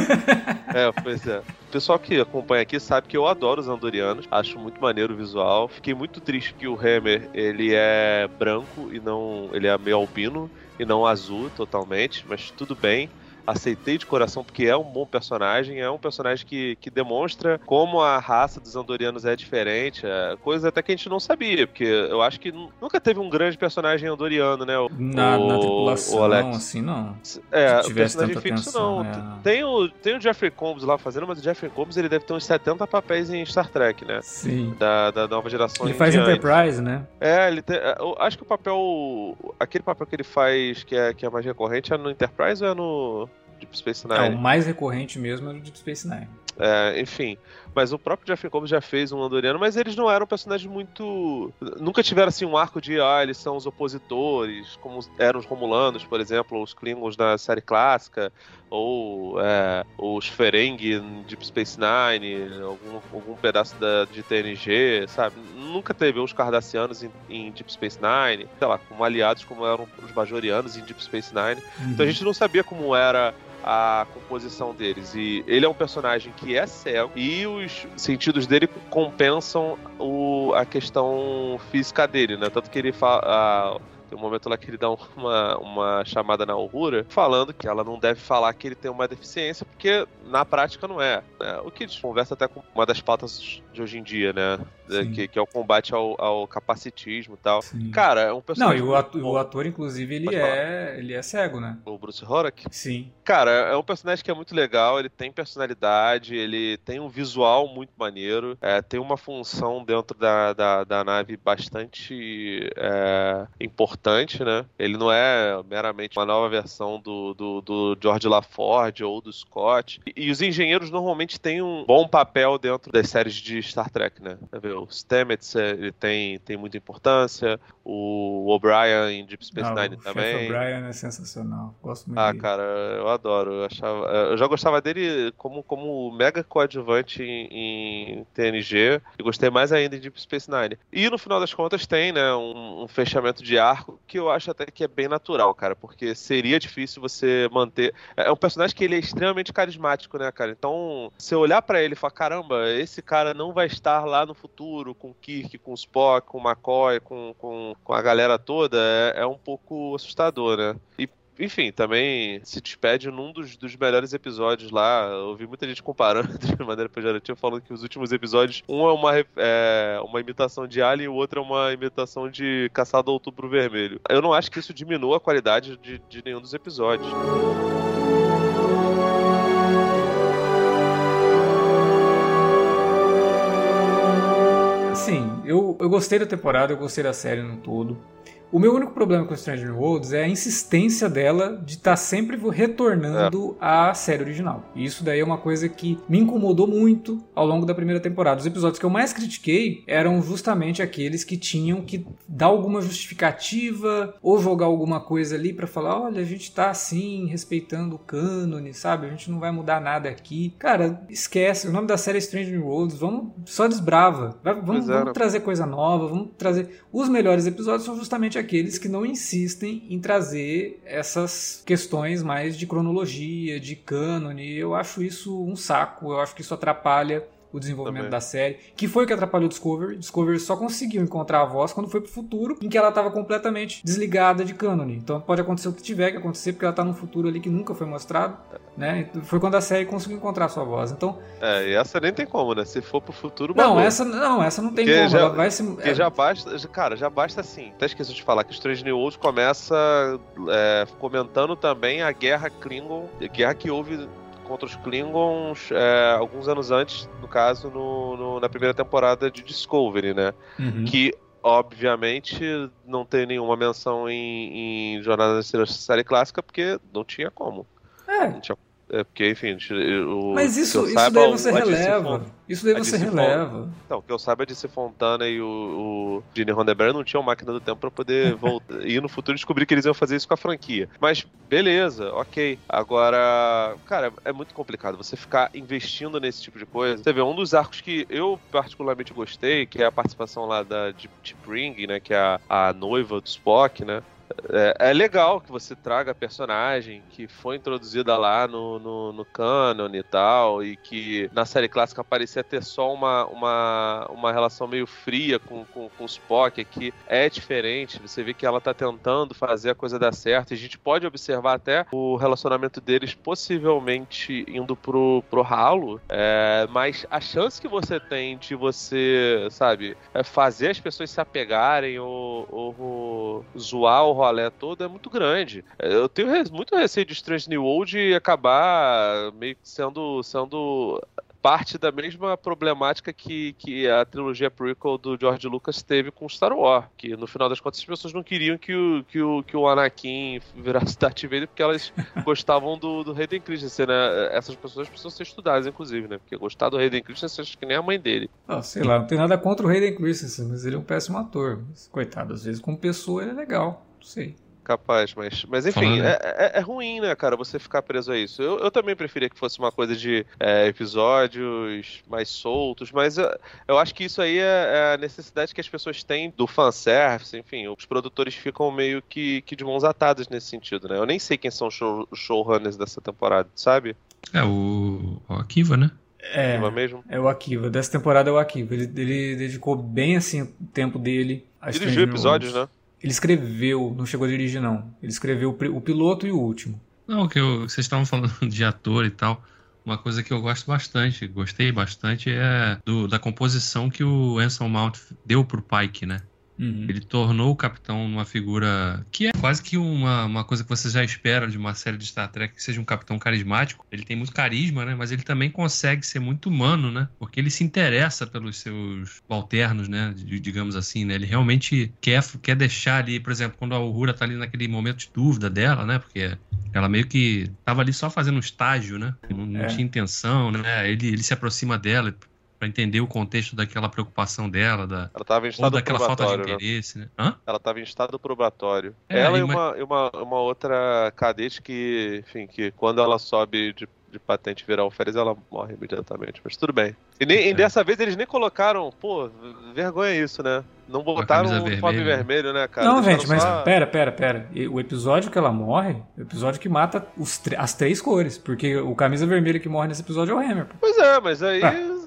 <laughs> é, pois é. O pessoal que acompanha aqui sabe que eu adoro os Andorianos. Acho muito maneiro o visual. Fiquei muito triste que o Hammer, ele é branco e não... Ele é meio albino e não azul totalmente, mas tudo bem aceitei de coração porque é um bom personagem, é um personagem que, que demonstra como a raça dos andorianos é diferente, é, coisa até que a gente não sabia, porque eu acho que nunca teve um grande personagem andoriano, né? O, na, o, na tripulação, o Alex. assim, não. É, o personagem fixo atenção, não. É. Tem, o, tem o Jeffrey Combs lá fazendo, mas o Jeffrey Combs ele deve ter uns 70 papéis em Star Trek, né? Sim. Da, da nova geração. Ele faz diante. Enterprise, né? É, ele tem, é, eu acho que o papel. Aquele papel que ele faz que é, que é mais recorrente é no Enterprise ou é no. Deep Space Nine. É, o mais recorrente mesmo é o Deep Space Nine. É, enfim. Mas o próprio Jeffrey Combs já fez um Andoriano, mas eles não eram personagens muito. Nunca tiveram assim um arco de ah, eles são os opositores, como eram os Romulanos, por exemplo, ou os Klingons da série clássica, ou é, os Ferengi em Deep Space Nine, algum, algum pedaço da, de TNG, sabe? Nunca teve os Cardassianos em, em, Deep Space Nine, sei lá, como aliados como eram os Bajorianos em Deep Space Nine. Uhum. Então a gente não sabia como era a composição deles. E ele é um personagem que é cego e os sentidos dele compensam o, a questão física dele, né? Tanto que ele fala. Tem um momento lá que ele dá <laughs> uma, uma chamada na Uhura falando que ela não deve falar que ele tem uma deficiência, porque na prática não é. Né? O que eles conversa até com uma das pautas de hoje em dia, né? Que, que, é o combate ao, ao capacitismo e tal. Sim. Cara, é um personagem. Não, e o ator, o ator inclusive, ele é, ele é cego, né? O Bruce Horak? Sim. Cara, é um personagem que é muito legal, ele tem personalidade, ele tem um visual muito maneiro, é, tem uma função dentro da, da, da nave bastante é, importante, né? Ele não é meramente uma nova versão do, do, do George LaForge ou do Scott. E, e os engenheiros normalmente têm um bom papel dentro das séries de Star Trek, né? O Stamets ele tem, tem muita importância, o O'Brien em Deep Space ah, Nine o também. O O'Brien é sensacional, gosto muito Ah, dele. cara, eu adoro. Eu, achava, eu já gostava dele como, como mega coadjuvante em, em TNG e gostei mais ainda em Deep Space Nine. E no final das contas tem, né, um, um fechamento de arco que eu acho até que é bem natural, cara, porque seria difícil você manter. É, é um personagem que ele é extremamente carismático, né, cara? Então, eu olhar para ele e falar, caramba, esse cara não vai estar lá no futuro com o Kirk, com o Spock, com o McCoy, com, com, com a galera toda, é, é um pouco assustador, né? E enfim, também se despede num dos, dos melhores episódios lá. Eu ouvi muita gente comparando <laughs> de maneira pejorativa, falando que os últimos episódios, um é uma, é, uma imitação de Alien e o outro é uma imitação de Caçado ao Outubro Vermelho. Eu não acho que isso diminua a qualidade de, de nenhum dos episódios. Sim, eu, eu gostei da temporada, eu gostei da série no todo. O meu único problema com Stranger Worlds é a insistência dela de estar tá sempre retornando é. à série original. E isso daí é uma coisa que me incomodou muito ao longo da primeira temporada. Os episódios que eu mais critiquei eram justamente aqueles que tinham que dar alguma justificativa ou jogar alguma coisa ali para falar: olha, a gente tá assim, respeitando o cânone, sabe? A gente não vai mudar nada aqui. Cara, esquece. O nome da série é Stranger Worlds. Vamos só desbrava. Vamos, vamos trazer coisa nova, vamos trazer. Os melhores episódios são justamente aqueles que não insistem em trazer essas questões mais de cronologia, de cânone. Eu acho isso um saco, eu acho que isso atrapalha o desenvolvimento Também. da série, que foi o que atrapalhou o Discovery. Discovery só conseguiu encontrar a voz quando foi pro futuro, em que ela estava completamente desligada de cânone. Então pode acontecer o que tiver que acontecer, porque ela tá num futuro ali que nunca foi mostrado, né? Foi quando a série conseguiu encontrar a sua voz. Então. É, e essa nem tem como, né? Se for pro futuro. Não, essa não, essa não tem porque como. Já, ela vai se. Porque é... já basta. Cara, já basta assim. Até esqueci de falar que Strange New Worlds começa é, comentando também a guerra Klingon, guerra que houve contra os Klingons é, alguns anos antes, no caso, no, no, na primeira temporada de Discovery, né? Uhum. Que obviamente não tem nenhuma menção em, em Jornada na Série Clássica, porque não tinha como. É. Não tinha é porque, enfim, o, Mas isso, isso daí você releva. Isso daí você releva. Então, o que eu saiba é de Fontana e o, o Gene Roddenberry não tinham máquina do tempo para poder <laughs> voltar, ir no futuro descobrir que eles iam fazer isso com a franquia. Mas, beleza, ok. Agora, cara, é muito complicado você ficar investindo nesse tipo de coisa. Você vê, um dos arcos que eu particularmente gostei, que é a participação lá da Deep Ring, né, que é a, a noiva do Spock, né, é, é, legal que você traga a personagem que foi introduzida lá no, no, no canon e tal, e que na série clássica parecia ter só uma, uma, uma relação meio fria com, com, com o Spock, aqui é diferente. Você vê que ela tá tentando fazer a coisa dar certo, e a gente pode observar até o relacionamento deles possivelmente indo pro, pro ralo, é, mas a chance que você tem de você, sabe, é fazer as pessoas se apegarem ou, ou zoar o rolê todo é muito grande. Eu tenho muito receio de Strange New World acabar meio que sendo, sendo parte da mesma problemática que, que a trilogia prequel do George Lucas teve com Star Wars, que no final das contas as pessoas não queriam que o, que o, que o Anakin virasse <laughs> Darth Vader porque elas <laughs> gostavam do, do Hayden Christensen, né? Essas pessoas precisam ser estudadas, inclusive, né? Porque gostar do Hayden Christensen acho que nem a mãe dele. Ah, sei lá, não tem nada contra o Hayden Christensen, mas ele é um péssimo ator. Mas, coitado, às vezes como pessoa ele é legal. Sei. Capaz, mas, mas enfim, é, é, é, ruim, né, cara, você ficar preso a isso. Eu, eu também preferia que fosse uma coisa de é, episódios mais soltos, mas eu, eu acho que isso aí é, é, a necessidade que as pessoas têm do fanservice, enfim, os produtores ficam meio que, que de mãos atadas nesse sentido, né? Eu nem sei quem são os show, showrunners dessa temporada, sabe? É o, o Akiva, né? É, mesmo? é o Akiva. Dessa temporada é o Akiva. Ele, ele dedicou bem assim o tempo dele a Dirigiu episódios, né? Ele escreveu, não chegou a dirigir, não. Ele escreveu o piloto e o último. Não, que eu, vocês estavam falando de ator e tal. Uma coisa que eu gosto bastante, gostei bastante, é do, da composição que o Anson Mount deu pro Pike, né? Uhum. Ele tornou o capitão uma figura que é quase que uma, uma coisa que você já espera de uma série de Star Trek, que seja um capitão carismático. Ele tem muito carisma, né? Mas ele também consegue ser muito humano, né? Porque ele se interessa pelos seus alternos, né? Digamos assim, né? Ele realmente quer, quer deixar ali, por exemplo, quando a Uhura tá ali naquele momento de dúvida dela, né? Porque ela meio que tava ali só fazendo um estágio, né? Não, não é. tinha intenção, né? Ele, ele se aproxima dela, para entender o contexto daquela preocupação dela, da, ela tava em estado ou daquela falta de né? interesse, né? Hã? Ela estava em estado probatório. É, ela e uma, uma, uma outra cadete que, enfim, que quando ela sobe de de patente virar alferes, ela morre imediatamente. Mas tudo bem. E, nem, é. e dessa vez eles nem colocaram, pô, vergonha isso, né? Não botaram o uniforme vermelho, né, cara? Não, Deixaram gente, mas só... pera, pera, pera. O episódio que ela morre, o episódio que mata os as três cores. Porque o camisa vermelha que morre nesse episódio é o Hammer. Pois é, mas aí. Ah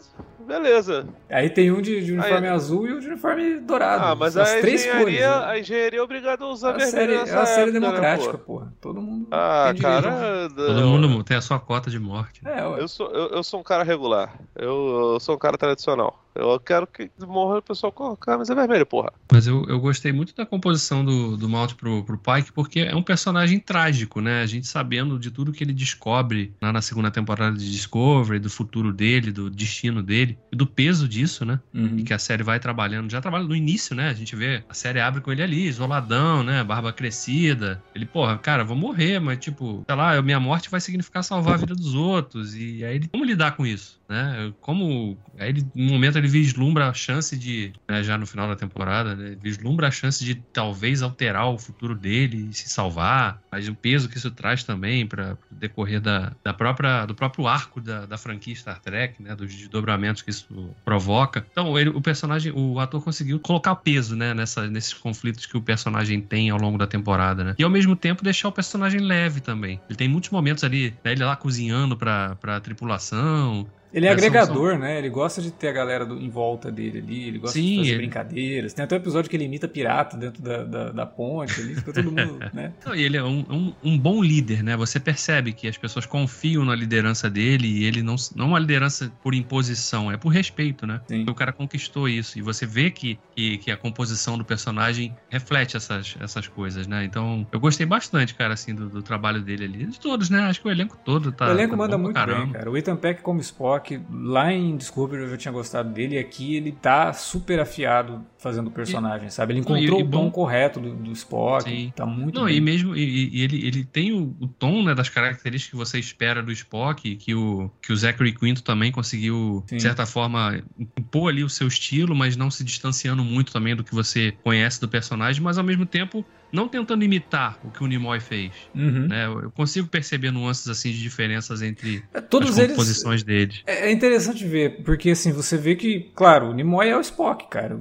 beleza. Aí tem um de, de uniforme Aí... azul e um de uniforme dourado. Ah, mas a engenharia, cores, né? a engenharia é obrigada a usar a vermelho série, É uma série né, democrática, né, porra. Todo mundo Ah, cara... Todo mundo tem a sua cota de morte. É, eu, sou, eu, eu, sou um cara regular. Eu, eu sou um cara tradicional. Eu quero que morra o pessoal com a camisa vermelha, porra. Mas eu, eu gostei muito da composição do, do Malt pro, pro Pike, porque é um personagem trágico, né? A gente sabendo de tudo que ele descobre lá na segunda temporada de Discovery, do futuro dele, do destino dele, e do peso disso, né? Uhum. E que a série vai trabalhando. Já trabalha no início, né? A gente vê, a série abre com ele ali, isoladão, né? Barba crescida. Ele, porra, cara, vou morrer, mas tipo, sei lá, minha morte vai significar salvar a vida dos outros. E aí ele, como lidar com isso? Né? Como. Aí ele, no momento, ele vislumbra a chance de. Né, já no final da temporada, né, vislumbra a chance de talvez alterar o futuro dele e se salvar. Mas o peso que isso traz também para decorrer da, da própria, do próprio arco da, da franquia Star Trek, né? Dos desdobramentos que isso provoca. Então, ele, o personagem, o ator conseguiu colocar peso, né? Nessa, nesses conflitos que o personagem tem ao longo da temporada, né? E ao mesmo tempo deixar o personagem leve também. Ele tem muitos momentos ali, né, ele lá cozinhando para a tripulação, ele é, é agregador, são... né? Ele gosta de ter a galera do, em volta dele ali, ele gosta Sim, de fazer ele... brincadeiras. Tem até um episódio que ele imita pirata dentro da, da, da ponte ali, fica todo mundo, <laughs> né? Não, e ele é um, um, um, bom líder, né? Você percebe que as pessoas confiam na liderança dele e ele não, não é uma liderança por imposição, é por respeito, né? Sim. O cara conquistou isso e você vê que, que, que, a composição do personagem reflete essas, essas coisas, né? Então, eu gostei bastante, cara, assim, do, do trabalho dele ali. De todos, né? Acho que o elenco todo tá. O elenco tá manda muito bem, cara. O Ethan Peck como Spock que lá em Discovery eu já tinha gostado dele, e aqui ele tá super afiado fazendo o personagem, e, sabe? Ele encontrou e, o tom correto do, do Spock, Sim. tá muito Não, bem. e mesmo, e, e, ele, ele tem o, o tom, né, das características que você espera do Spock, que o, que o Zachary Quinto também conseguiu, Sim. de certa forma, impor ali o seu estilo, mas não se distanciando muito também do que você conhece do personagem, mas ao mesmo tempo não tentando imitar o que o Nimoy fez. Uhum. Né? Eu consigo perceber nuances assim de diferenças entre é, Todos as composições eles, deles. É, é interessante ver, porque assim, você vê que, claro, o Nimoy é o Spock, cara.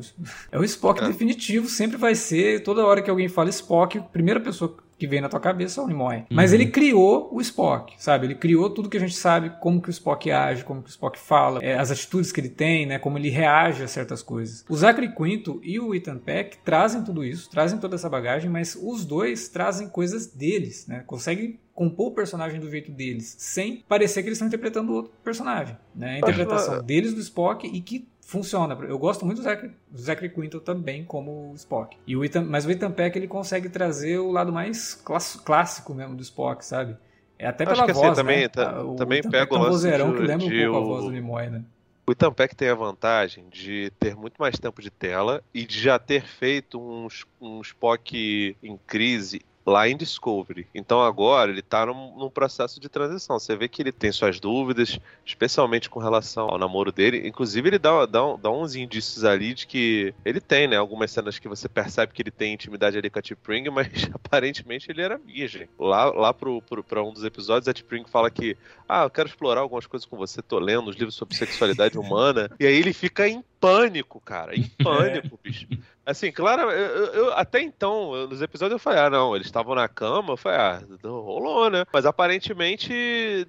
É o Spock é. definitivo, sempre vai ser. Toda hora que alguém fala Spock, a primeira pessoa que vem na tua cabeça é o Nimoy. Uhum. Mas ele criou o Spock, sabe? Ele criou tudo que a gente sabe, como que o Spock age, como que o Spock fala, é, as atitudes que ele tem, né? Como ele reage a certas coisas. O Zachary Quinto e o Ethan Peck trazem tudo isso, trazem toda essa bagagem, mas os dois trazem coisas deles, né? Conseguem compor o personagem do jeito deles, sem parecer que eles estão interpretando outro personagem. Né? A interpretação deles do Spock e que funciona. Eu gosto muito do Zachary, do Zachary Quinto também como Spock. E o Ethan, mas o Ethan Peck ele consegue trazer o lado mais clássico mesmo do Spock, sabe? É até pela voz, assim, também, né? Tá, o também Ethan pega o lance vozeirão de, que lembra um pouco o... a voz do Nimoy, né? O Ethan Peck tem a vantagem de ter muito mais tempo de tela e de já ter feito um, um Spock em crise lá em Discovery. Então agora ele está num, num, processo de transição. Você vê que ele tem suas dúvidas, especialmente com relação ao namoro dele. Inclusive, ele dá, dá, dá uns indícios ali de que ele tem, né? Algumas cenas que você percebe que ele tem intimidade ali com a T-Pring, <laughs> mas aparentemente ele era virgem. Lá, lá pro, pro, pra um dos episódios, a T-Pring fala que, ah, eu quero explorar algumas coisas com você, tô lendo os livros sobre sexualidade <laughs> humana. E aí ele fica em pânico, cara. Em <laughs> pânico, bicho. Assim, claro, eu, eu, até então, nos episódios eu falei, ah, não, eles estavam na cama, eu falei, ah, rolou, né? Mas aparentemente,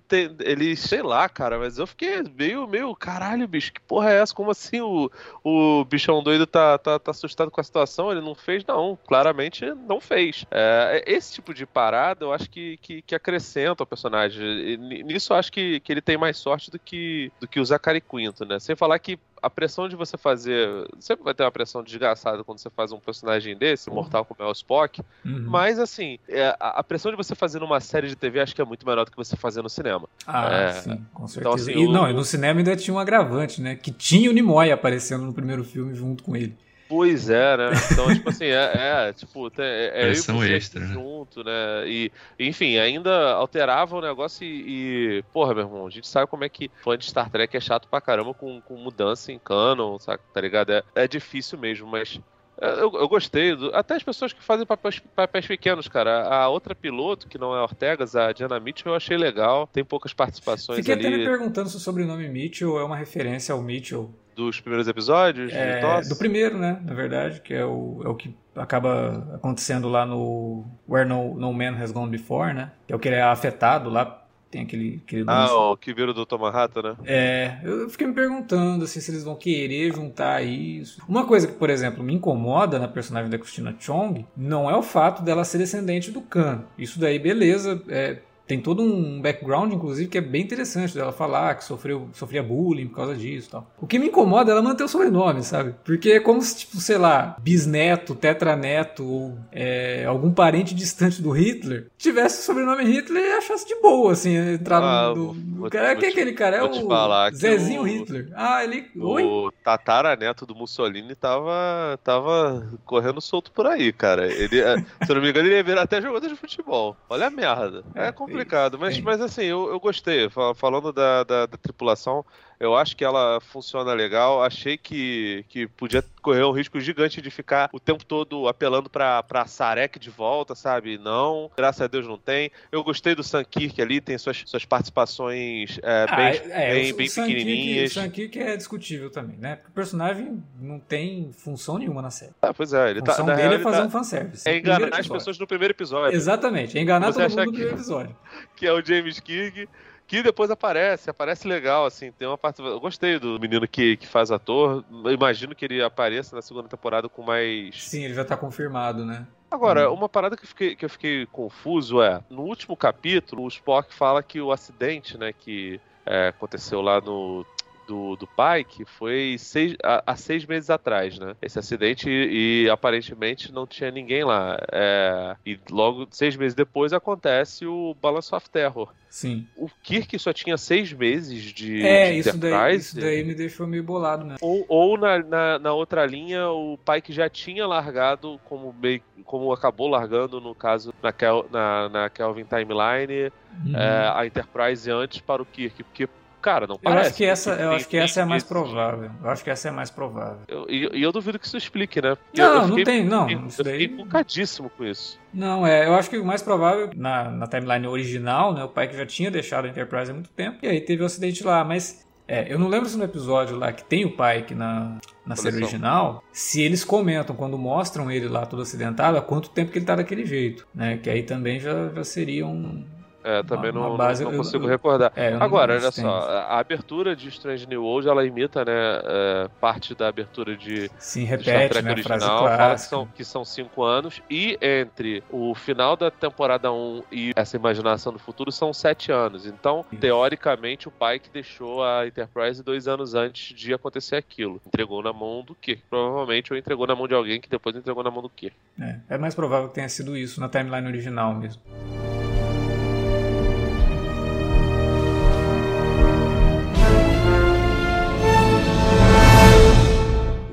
tem, eles, sei lá, cara, mas eu fiquei meio, meio, caralho, bicho, que porra é essa? Como assim o, o bichão doido tá, tá, tá assustado com a situação? Ele não fez, não, claramente não fez. É, esse tipo de parada eu acho que, que, que acrescenta o personagem. E, nisso eu acho que, que ele tem mais sorte do que, do que o Zachary Quinto, né? Sem falar que a pressão de você fazer. Sempre vai ter uma pressão desgraçada quando você faz um personagem desse, uhum. mortal como é o Spock. Uhum. Mas, assim, é, a, pressão de você fazer numa série de TV acho que é muito menor do que você fazer no cinema. Ah, é, sim, com então, certeza. Então, assim, e, o... não, no cinema ainda tinha um agravante, né? Que tinha o Nimoy aparecendo no primeiro filme junto com ele. Pois é, né? Então, tipo assim, é, é tipo, é, é Pressão extra, né? junto, né? E, enfim, ainda alterava o negócio e, e, porra, meu irmão, a gente sabe como é que fã de Star Trek é chato pra caramba com, com mudança em canon, sabe? Tá ligado? É, é difícil mesmo, mas é, eu, eu, gostei. Do, até as pessoas que fazem papéis, papéis, pequenos, cara. A outra piloto, que não é Ortegas, a Diana Mitchell, eu achei legal. Tem poucas participações Fiquei ali. Fiquei até me perguntando se o sobrenome Mitchell é uma referência ao Mitchell dos primeiros episódios? É, do primeiro, né? Na verdade, que é o, é o que acaba acontecendo lá no Where No, no Man Has Gone Before, né? Que é o que ele é afetado lá tem aquele, aquele Ah, o que vira do Tomahata, né? É, eu fiquei me perguntando assim, se eles vão querer juntar isso. Uma coisa que, por exemplo, me incomoda na personagem da Christina Chong não é o fato dela ser descendente do Khan. Isso daí, beleza, é, tem todo um background, inclusive, que é bem interessante dela falar que sofreu, sofria bullying por causa disso e tal. O que me incomoda é ela manter o sobrenome, sabe? Porque é como se, tipo, sei lá, bisneto, tetraneto ou é, algum parente distante do Hitler tivesse o sobrenome Hitler e achasse de boa, assim, entrar ah, no, no, cara. Quem é aquele cara? É o Zezinho o, Hitler. Ah, ele. O Oi? tataraneto do Mussolini tava, tava correndo solto por aí, cara. Ele, é, se eu não me engano, ele ia virar até jogador de futebol. Olha a merda. É, é complicado complicado, mas, mas assim, eu, eu gostei. Falando da, da, da, tripulação, eu acho que ela funciona legal. Achei que, que podia correr um risco gigante de ficar o tempo todo apelando pra, pra Sarek de volta, sabe? Não, graças a Deus não tem. Eu gostei do Sankirk ali, tem suas, suas participações é, ah, bem, é, bem, o, bem o pequenininhas. O Sankirk é discutível também, né? Porque o personagem não tem função nenhuma na série. Ah, pois é. Ele a tá, função dele é fazer tá, um fanservice. É enganar as pessoas no primeiro episódio. Exatamente, é enganar Você todo mundo no primeiro episódio. <laughs> Que é o James King que depois aparece, aparece legal, assim, tem uma parte. Eu gostei do menino que, que faz ator. Eu imagino que ele apareça na segunda temporada com mais. Sim, ele já tá confirmado, né? Agora, hum. uma parada que eu, fiquei, que eu fiquei confuso é, no último capítulo, o Spock fala que o acidente, né, que é, aconteceu lá no do, do Pike foi seis, há, seis meses atrás, né? Esse acidente e, e aparentemente não tinha ninguém lá. É, e logo, seis meses depois, acontece o Balance of Terror. Sim. O Kirk só tinha seis meses de. É, de isso, daí, isso daí me deixou meio bolado, né? Ou, ou na, na, na, outra linha, o Pike já tinha largado, como, meio, como acabou largando, no caso, na, Kel, na, na Kelvin Timeline, uhum. é, a Enterprise antes para o Kirk. Porque cara, não parece. Eu acho que essa, eu acho que essa é a mais provável. Eu acho que essa é a mais provável. E eu, eu, duvido que isso explique, né? não, eu fiquei, não tem, não. Eu, isso daí... fiquei focadíssimo com isso. Não, é, eu acho que o mais provável, na, na timeline original, né, o pai que já tinha deixado a Enterprise há muito tempo, e aí teve o um acidente lá, mas é, eu não lembro se no episódio lá que tem o Pike na, na série original, se eles comentam quando mostram ele lá todo acidentado, há quanto tempo que ele tá daquele jeito, né? Que aí também já, já seria um, é, também uma, não, base, não, não, consigo eu, recordar. É, Agora, olha só, a abertura de Strange New World, ela imita, né, é, parte da abertura de, Sim, repete, Star Trek né, original, fala que são, que são cinco anos, e entre o final da temporada 1 e essa imaginação do futuro são sete anos. Então, Sim. teoricamente, o pai que deixou a Enterprise dois anos antes de acontecer aquilo. Entregou na mão do Kirk, provavelmente, ou entregou na mão de alguém que depois entregou na mão do Kirk. É, é mais provável que tenha sido isso na timeline original mesmo.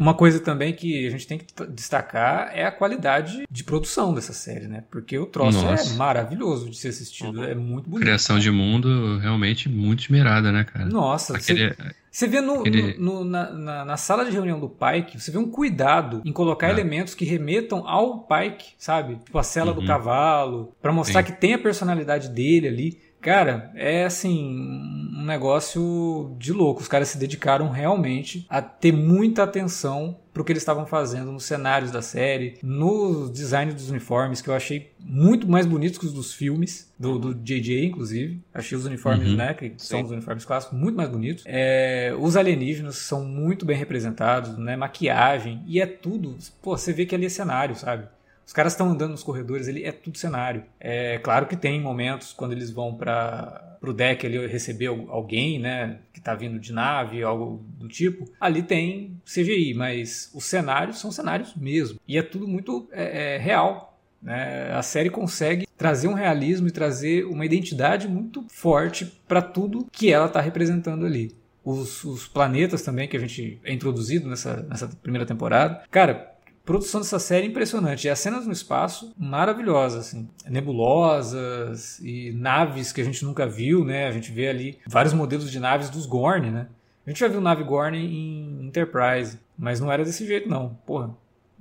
Uma coisa também que a gente tem que destacar é a qualidade de produção dessa série, né? Porque o troço é Nossa. é maravilhoso de ser assistido, uhum. é muito bonito. Criação de mundo realmente muito esmerada, né, cara? Nossa, Aquele... você, você vê no, no, no na, na, na, sala de reunião do Pike, você vê um cuidado em colocar é. elementos que remetam ao Pike, sabe? Tipo a cela uhum. do cavalo, para mostrar Sim. que tem a personalidade dele ali. Cara, é assim, um negócio de louco. Os caras se dedicaram realmente a ter muita atenção pro que eles estavam fazendo nos cenários da série, no design dos uniformes, que eu achei muito mais bonitos que os dos filmes, do, do JJ, inclusive. Achei os uniformes, uhum. né, que são Sim. os uniformes clássicos, muito mais bonitos. É, os alienígenas são muito bem representados, né, maquiagem, e é tudo, pô, você vê que ali é cenário, sabe? Os caras estão andando nos corredores, ele é tudo cenário. É claro que tem momentos quando eles vão para o deck ali receber alguém, né, que está vindo de nave, algo do tipo. Ali tem CGI, mas os cenários são cenários mesmo. E é tudo muito é, é, real. Né? A série consegue trazer um realismo e trazer uma identidade muito forte para tudo que ela está representando ali. Os, os, planetas também que a gente é introduzido nessa, nessa primeira temporada. Cara, produção dessa série é impressionante. E as cenas no espaço, maravilhosas, assim. Nebulosas e naves que a gente nunca viu, né? A gente vê ali vários modelos de naves dos Gorn, né? A gente já viu nave Gorn em Enterprise, mas não era desse jeito, não. Porra,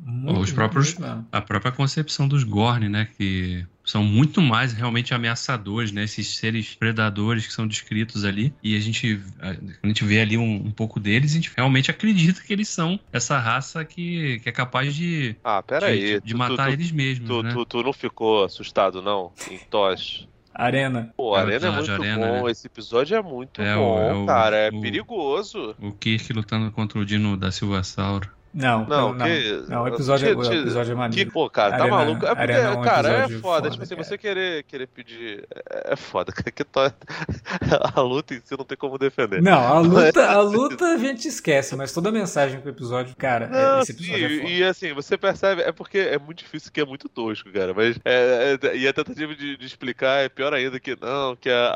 muito, Os próprios, a própria concepção dos Gorn, né? Que são muito mais realmente ameaçadores, né? Esses seres predadores que são descritos ali. E a gente, a, a gente vê ali um, um, pouco deles, a gente realmente acredita que eles são essa raça que, que é capaz de, ah, pera de, aí. de, matar tu, eles mesmos. Tu, né? tu, tu, não ficou assustado, não? Em Tosh? Arena. Pô, É o Arena é muito Arena, bom. né? Esse episódio é muito É o- bom, é o- cara. É o- perigoso. O Kirk lutando contra o Dino da Silva Sauro. Não, Não, não, que- não, o episódio, é- que- o episódio é Que, maneiro. pô, cara, tá Arena- maluco. É porque, é um cara, é foda. foda, tipo assim, você querer, querer pedir. É é foda. <laughs> Que to... <laughs> a luta em si não tem como defender. Não, a luta, a luta a gente esquece, mas toda a mensagem pro episódio, cara, é- Não, esse sim, episódio é foda. e assim, você percebe, é porque é muito difícil que é muito tosco, cara. Mas é, é- e a tentativa de, de explicar é pior ainda que não, que a,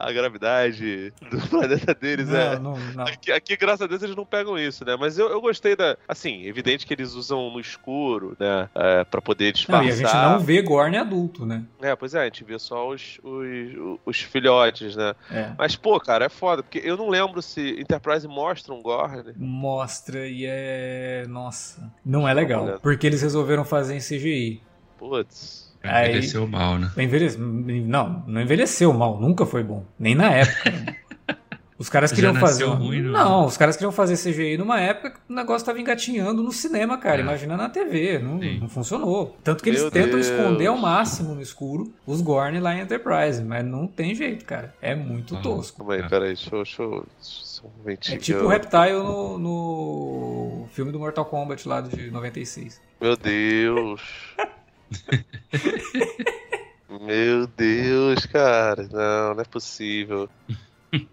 a, a gravidade do <laughs> planeta deles é. Não, não, não. Aqui, aqui, graças a Deus, eles não pegam isso, né? Mas eu, eu gostei da. Assim, evidente que eles usam no escuro, né? É, pra poder Não, disfarçar. e a gente não vê Gorn adulto, né? É, pois é, a gente vê só os, os, os filhotes, né? É. Mas, pô, cara, é foda, porque eu não lembro se Enterprise mostra um Gorn. Mostra e é. Nossa. Não é legal. Porque eles resolveram fazer em CGI. Putz. Aí- Envelheceu mal, né? Envelhece... Não, não envelheceu mal, nunca foi bom. Nem na época. <laughs> Os caras Já queriam fazer. ruim, né? não, os caras queriam fazer CGI numa época que o negócio tava engatinhando no cinema, cara. É. Imagina na TV. Não, Sim. não funcionou. Tanto que eles Meu tentam Deus. esconder ao máximo no escuro os Gorn lá em Enterprise. Mas não tem jeito, cara. É muito Ah. tosco. Calma aí, É. peraí, deixa eu. Deixa eu um É tipo o Reptile no, no filme do Mortal Kombat lá de 96. Meu Deus. <laughs> Meu Deus, cara. Não, não é possível. <laughs>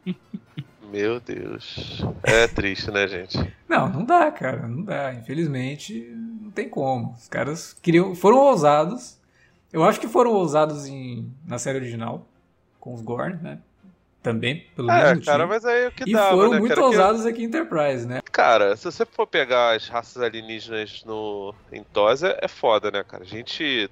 Meu Deus. É triste, né, gente? Não, não dá, cara, não dá. Infelizmente, não tem como. Os caras queriam, foram ousados. Eu acho que foram ousados em, na série original, com os Gorn, né? Também, pelo É, mesmo cara, motivo. mas aí é o que E dava, foram né, muito cara? Que- ousados aqui em Enterprise, né? Cara, se você for pegar as raças alienígenas no, em TOS, é, é foda, né, cara? A gente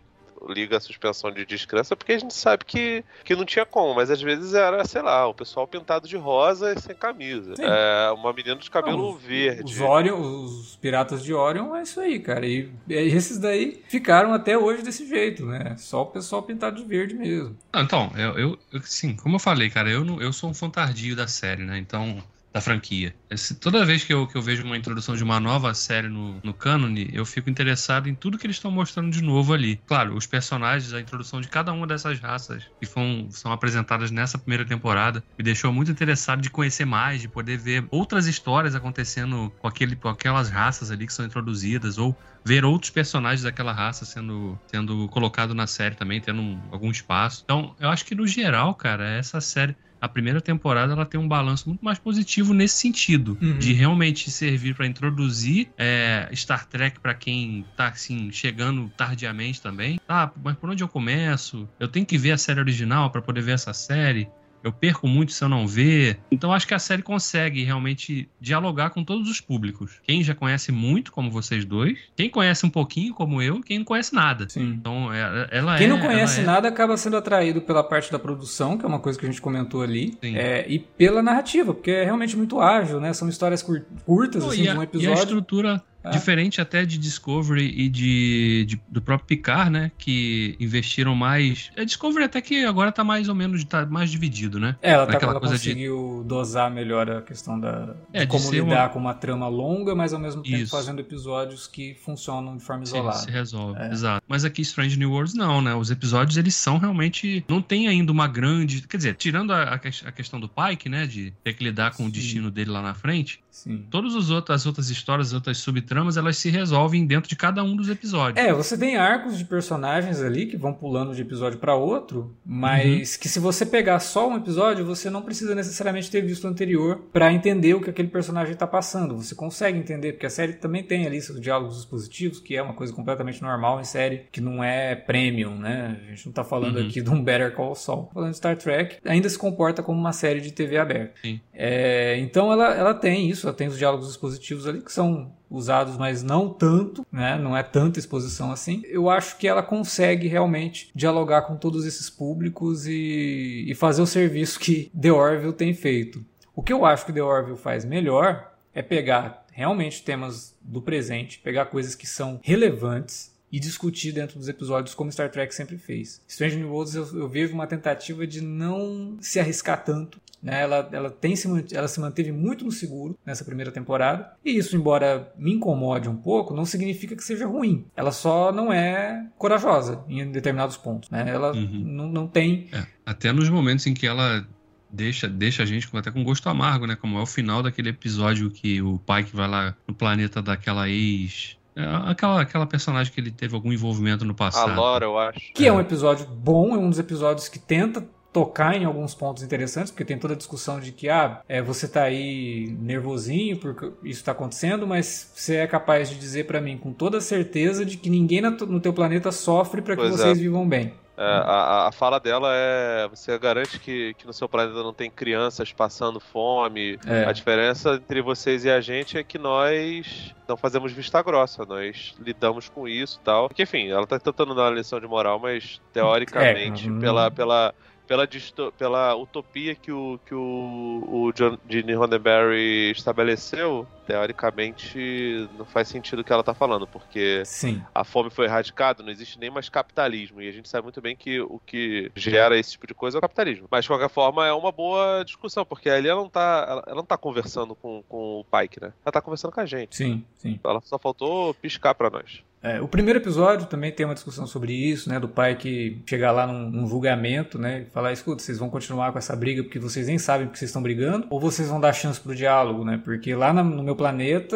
liga a suspensão de descrença porque a gente sabe que, que não tinha como, mas às vezes era, sei lá, o pessoal pintado de rosa e sem camisa. É, uma menina de cabelo Não, verde. Os Orion, os piratas de Orion, é isso aí, cara. E, e esses daí ficaram até hoje desse jeito, né? Só o pessoal pintado de verde mesmo. Não, então, eu, eu, eu- sim, como eu falei, cara, eu, não, eu sou um fã tardio da série, né? Então, da franquia. Esse- toda vez que eu, que eu vejo uma introdução de uma nova série no, no cânone, eu fico interessado em tudo que eles estão mostrando de novo ali. Claro, os personagens, a introdução de cada uma dessas raças que foram, são apresentadas nessa primeira temporada, me deixou muito interessado de conhecer mais, de poder ver outras histórias acontecendo com, aquele, com aquelas raças ali que são introduzidas, ou ver outros personagens daquela raça sendo, sendo colocado na série também, tendo um- algum espaço. Então, eu acho que no geral, cara, essa série, a primeira temporada, ela tem um balanço muito mais positivo nesse sentido, Uhum. de realmente servir para introduzir é, Star Trek para quem tá assim chegando tardiamente também. Ah, mas por onde eu começo? Eu tenho que ver a série original para poder ver essa série. Eu perco muito se eu não ver. Então acho que a série consegue realmente dialogar com todos os públicos. Quem já conhece muito, como vocês dois, quem conhece um pouquinho, como eu, quem não conhece nada. Sim. Então é- ela Quem é. não conhece é- nada acaba sendo atraído pela parte da produção, que é uma coisa que a gente comentou ali, é, e pela narrativa, porque é realmente muito ágil, né? São histórias cur- curtas, assim, e, de a, um e a episódio. estrutura É. diferente até de Discovery e de, de- do próprio Picard, né? Que investiram mais. É Discovery até que agora tá mais ou menos tá mais dividido, né? É, ela, tá, ela coisa de- conseguiu dosar melhor a questão da, É, como lidar uma- com uma trama longa, mas ao mesmo tempo Isso. fazendo episódios que funcionam de forma Se, isolada. se resolve, É. exato. Mas aqui Strange New Worlds não, né? Os episódios eles são realmente não tem ainda uma grande, quer dizer, tirando a, a que- a questão do Pike, né, de ter que lidar com o Sim. destino dele lá na frente, Sim. todas as outras, as outras histórias, as outras subtramas, elas se resolvem dentro de cada um dos episódios. É, você tem arcos de personagens ali que vão pulando de episódio pra outro, Uhum. mas que se você pegar só um episódio, você não precisa necessariamente ter visto o anterior pra entender o que aquele personagem tá passando. Você consegue entender, porque a série também tem ali seus diálogos expositivos, que é uma coisa completamente normal em série, que não é premium, né? A gente não tá falando Uhum. aqui de um Better Call Saul. Falando de Star Trek, ainda se comporta como uma série de TV aberta. É, então ela, ela tem isso, ela tem os diálogos expositivos ali que são usados, mas não tanto, né? Não é tanta exposição assim. Eu acho que ela consegue realmente dialogar com todos esses públicos e, e fazer o serviço que <laughs> The Orville tem feito. O que eu acho que The Orville faz melhor é pegar realmente temas do presente, pegar coisas que são relevantes e discutir dentro dos episódios como Star Trek sempre fez. Strange New Worlds eu, eu vejo uma tentativa de não se arriscar tanto Né? Ela, ela, tem se, ela se manteve muito no seguro nessa primeira temporada. E isso, embora me incomode um pouco, não significa que seja ruim. Ela só não é corajosa em determinados pontos. Né? Ela uhum. não, não tem. É, até nos momentos em que ela deixa, deixa a gente até com gosto amargo, né? Como é o final daquele episódio que o pai que vai lá no planeta daquela ex. É, aquela, aquela personagem que ele teve algum envolvimento no passado. A Laura, eu acho. Que é. é um episódio bom, é um dos episódios que tenta tocar em alguns pontos interessantes, porque tem toda a discussão de que ah, é, você tá aí nervosinho porque isso está acontecendo, mas você é capaz de dizer para mim com toda certeza de que ninguém no teu planeta sofre para que pois vocês é. vivam bem. É, a, a fala dela é: você garante que, que no seu planeta não tem crianças passando fome. É. A diferença entre vocês e a gente é que nós não fazemos vista grossa, nós lidamos com isso e tal. Porque, enfim, ela tá tentando dar uma lição de moral, mas teoricamente, é, pela, pela pela, pela utopia que o, que o, o John, Gene Roddenberry estabeleceu, teoricamente não faz sentido o que ela está falando, porque Sim. a fome foi erradicada, não existe nem mais capitalismo, e a gente sabe muito bem que o que gera esse tipo de coisa é o capitalismo. Mas, de qualquer forma, é uma boa discussão, porque ali ela não está ela, ela, não tá conversando com, com o Pike, né? Ela está conversando com a gente. Sim, sim. Ela só faltou piscar para nós. É, o primeiro episódio também tem uma discussão sobre isso, né? Do pai que chegar lá num, num, julgamento, né? E falar, escuta, vocês vão continuar com essa briga porque vocês nem sabem porque vocês estão brigando, ou vocês vão dar chance pro diálogo, né? Porque lá na, no meu planeta,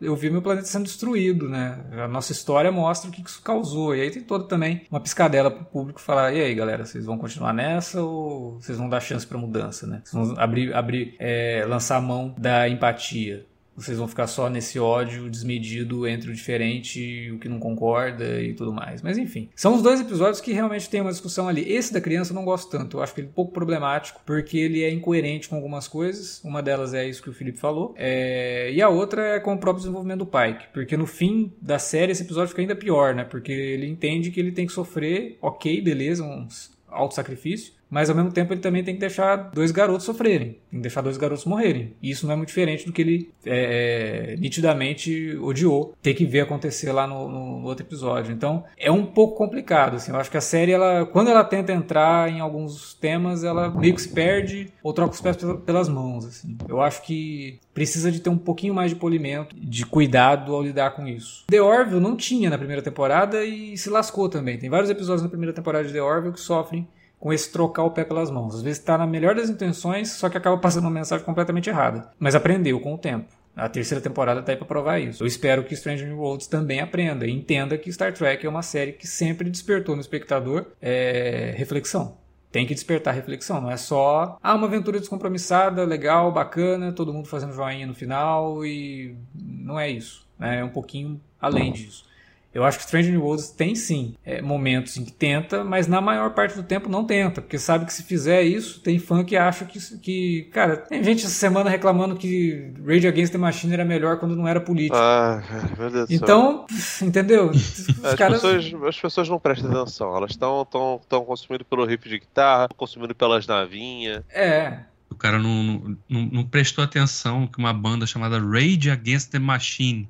eu vi meu planeta sendo destruído, né? A nossa história mostra o que isso causou. E aí tem todo também uma piscadela pro público falar, e aí, galera, vocês vão continuar nessa ou vocês vão dar chance pra mudança, né? Vocês vão abrir, abrir é, lançar a mão da empatia vocês vão ficar só nesse ódio desmedido entre o diferente o que não concorda e tudo mais. Mas enfim, são os dois episódios que realmente tem uma discussão ali. Esse da criança eu não gosto tanto, eu acho que ele é um pouco problemático, porque ele é incoerente com algumas coisas. Uma delas é isso que o Felipe falou, é... e a outra é com o próprio desenvolvimento do Pike, porque no fim da série esse episódio fica ainda pior, né? Porque ele entende que ele tem que sofrer, ok, beleza, um auto sacrifício, mas ao mesmo tempo ele também tem que deixar dois garotos sofrerem, tem que deixar dois garotos morrerem. E isso não é muito diferente do que ele é, é, nitidamente odiou ter que ver acontecer lá no, no, outro episódio. Então é um pouco complicado. Assim. Eu acho que a série, ela, quando ela tenta entrar em alguns temas, ela meio que se perde ou troca os pés pelas mãos. Assim. Eu acho que precisa de ter um pouquinho mais de polimento, de cuidado ao lidar com isso. The Orville não tinha na primeira temporada e se lascou também. Tem vários episódios na primeira temporada de The Orville que sofrem com esse trocar o pé pelas mãos. Às vezes está na melhor das intenções, só que acaba passando uma mensagem completamente errada. Mas aprendeu com o tempo. A terceira temporada está aí para provar isso. Eu espero que Stranger New Worlds também aprenda e entenda que Star Trek é uma série que sempre despertou no espectador é, reflexão. Tem que despertar reflexão, não é só ah, uma aventura descompromissada, legal, bacana, todo mundo fazendo joinha no final e não é isso. Né? É um pouquinho além disso. Eu acho que Strange New Worlds tem sim é, momentos em que tenta, mas na maior parte do tempo não tenta, porque sabe que se fizer isso, tem fã que acha que, que cara, tem gente essa semana reclamando que Rage Against the Machine era melhor quando não era político. Ah, <laughs> meu Deus Então, entendeu? <laughs> As, caras... pessoas, as pessoas não prestam atenção, elas estão tão, tão consumindo pelo riff de guitarra, consumindo pelas navinhas. É, o cara não, não, não, prestou atenção que uma banda chamada Rage Against the Machine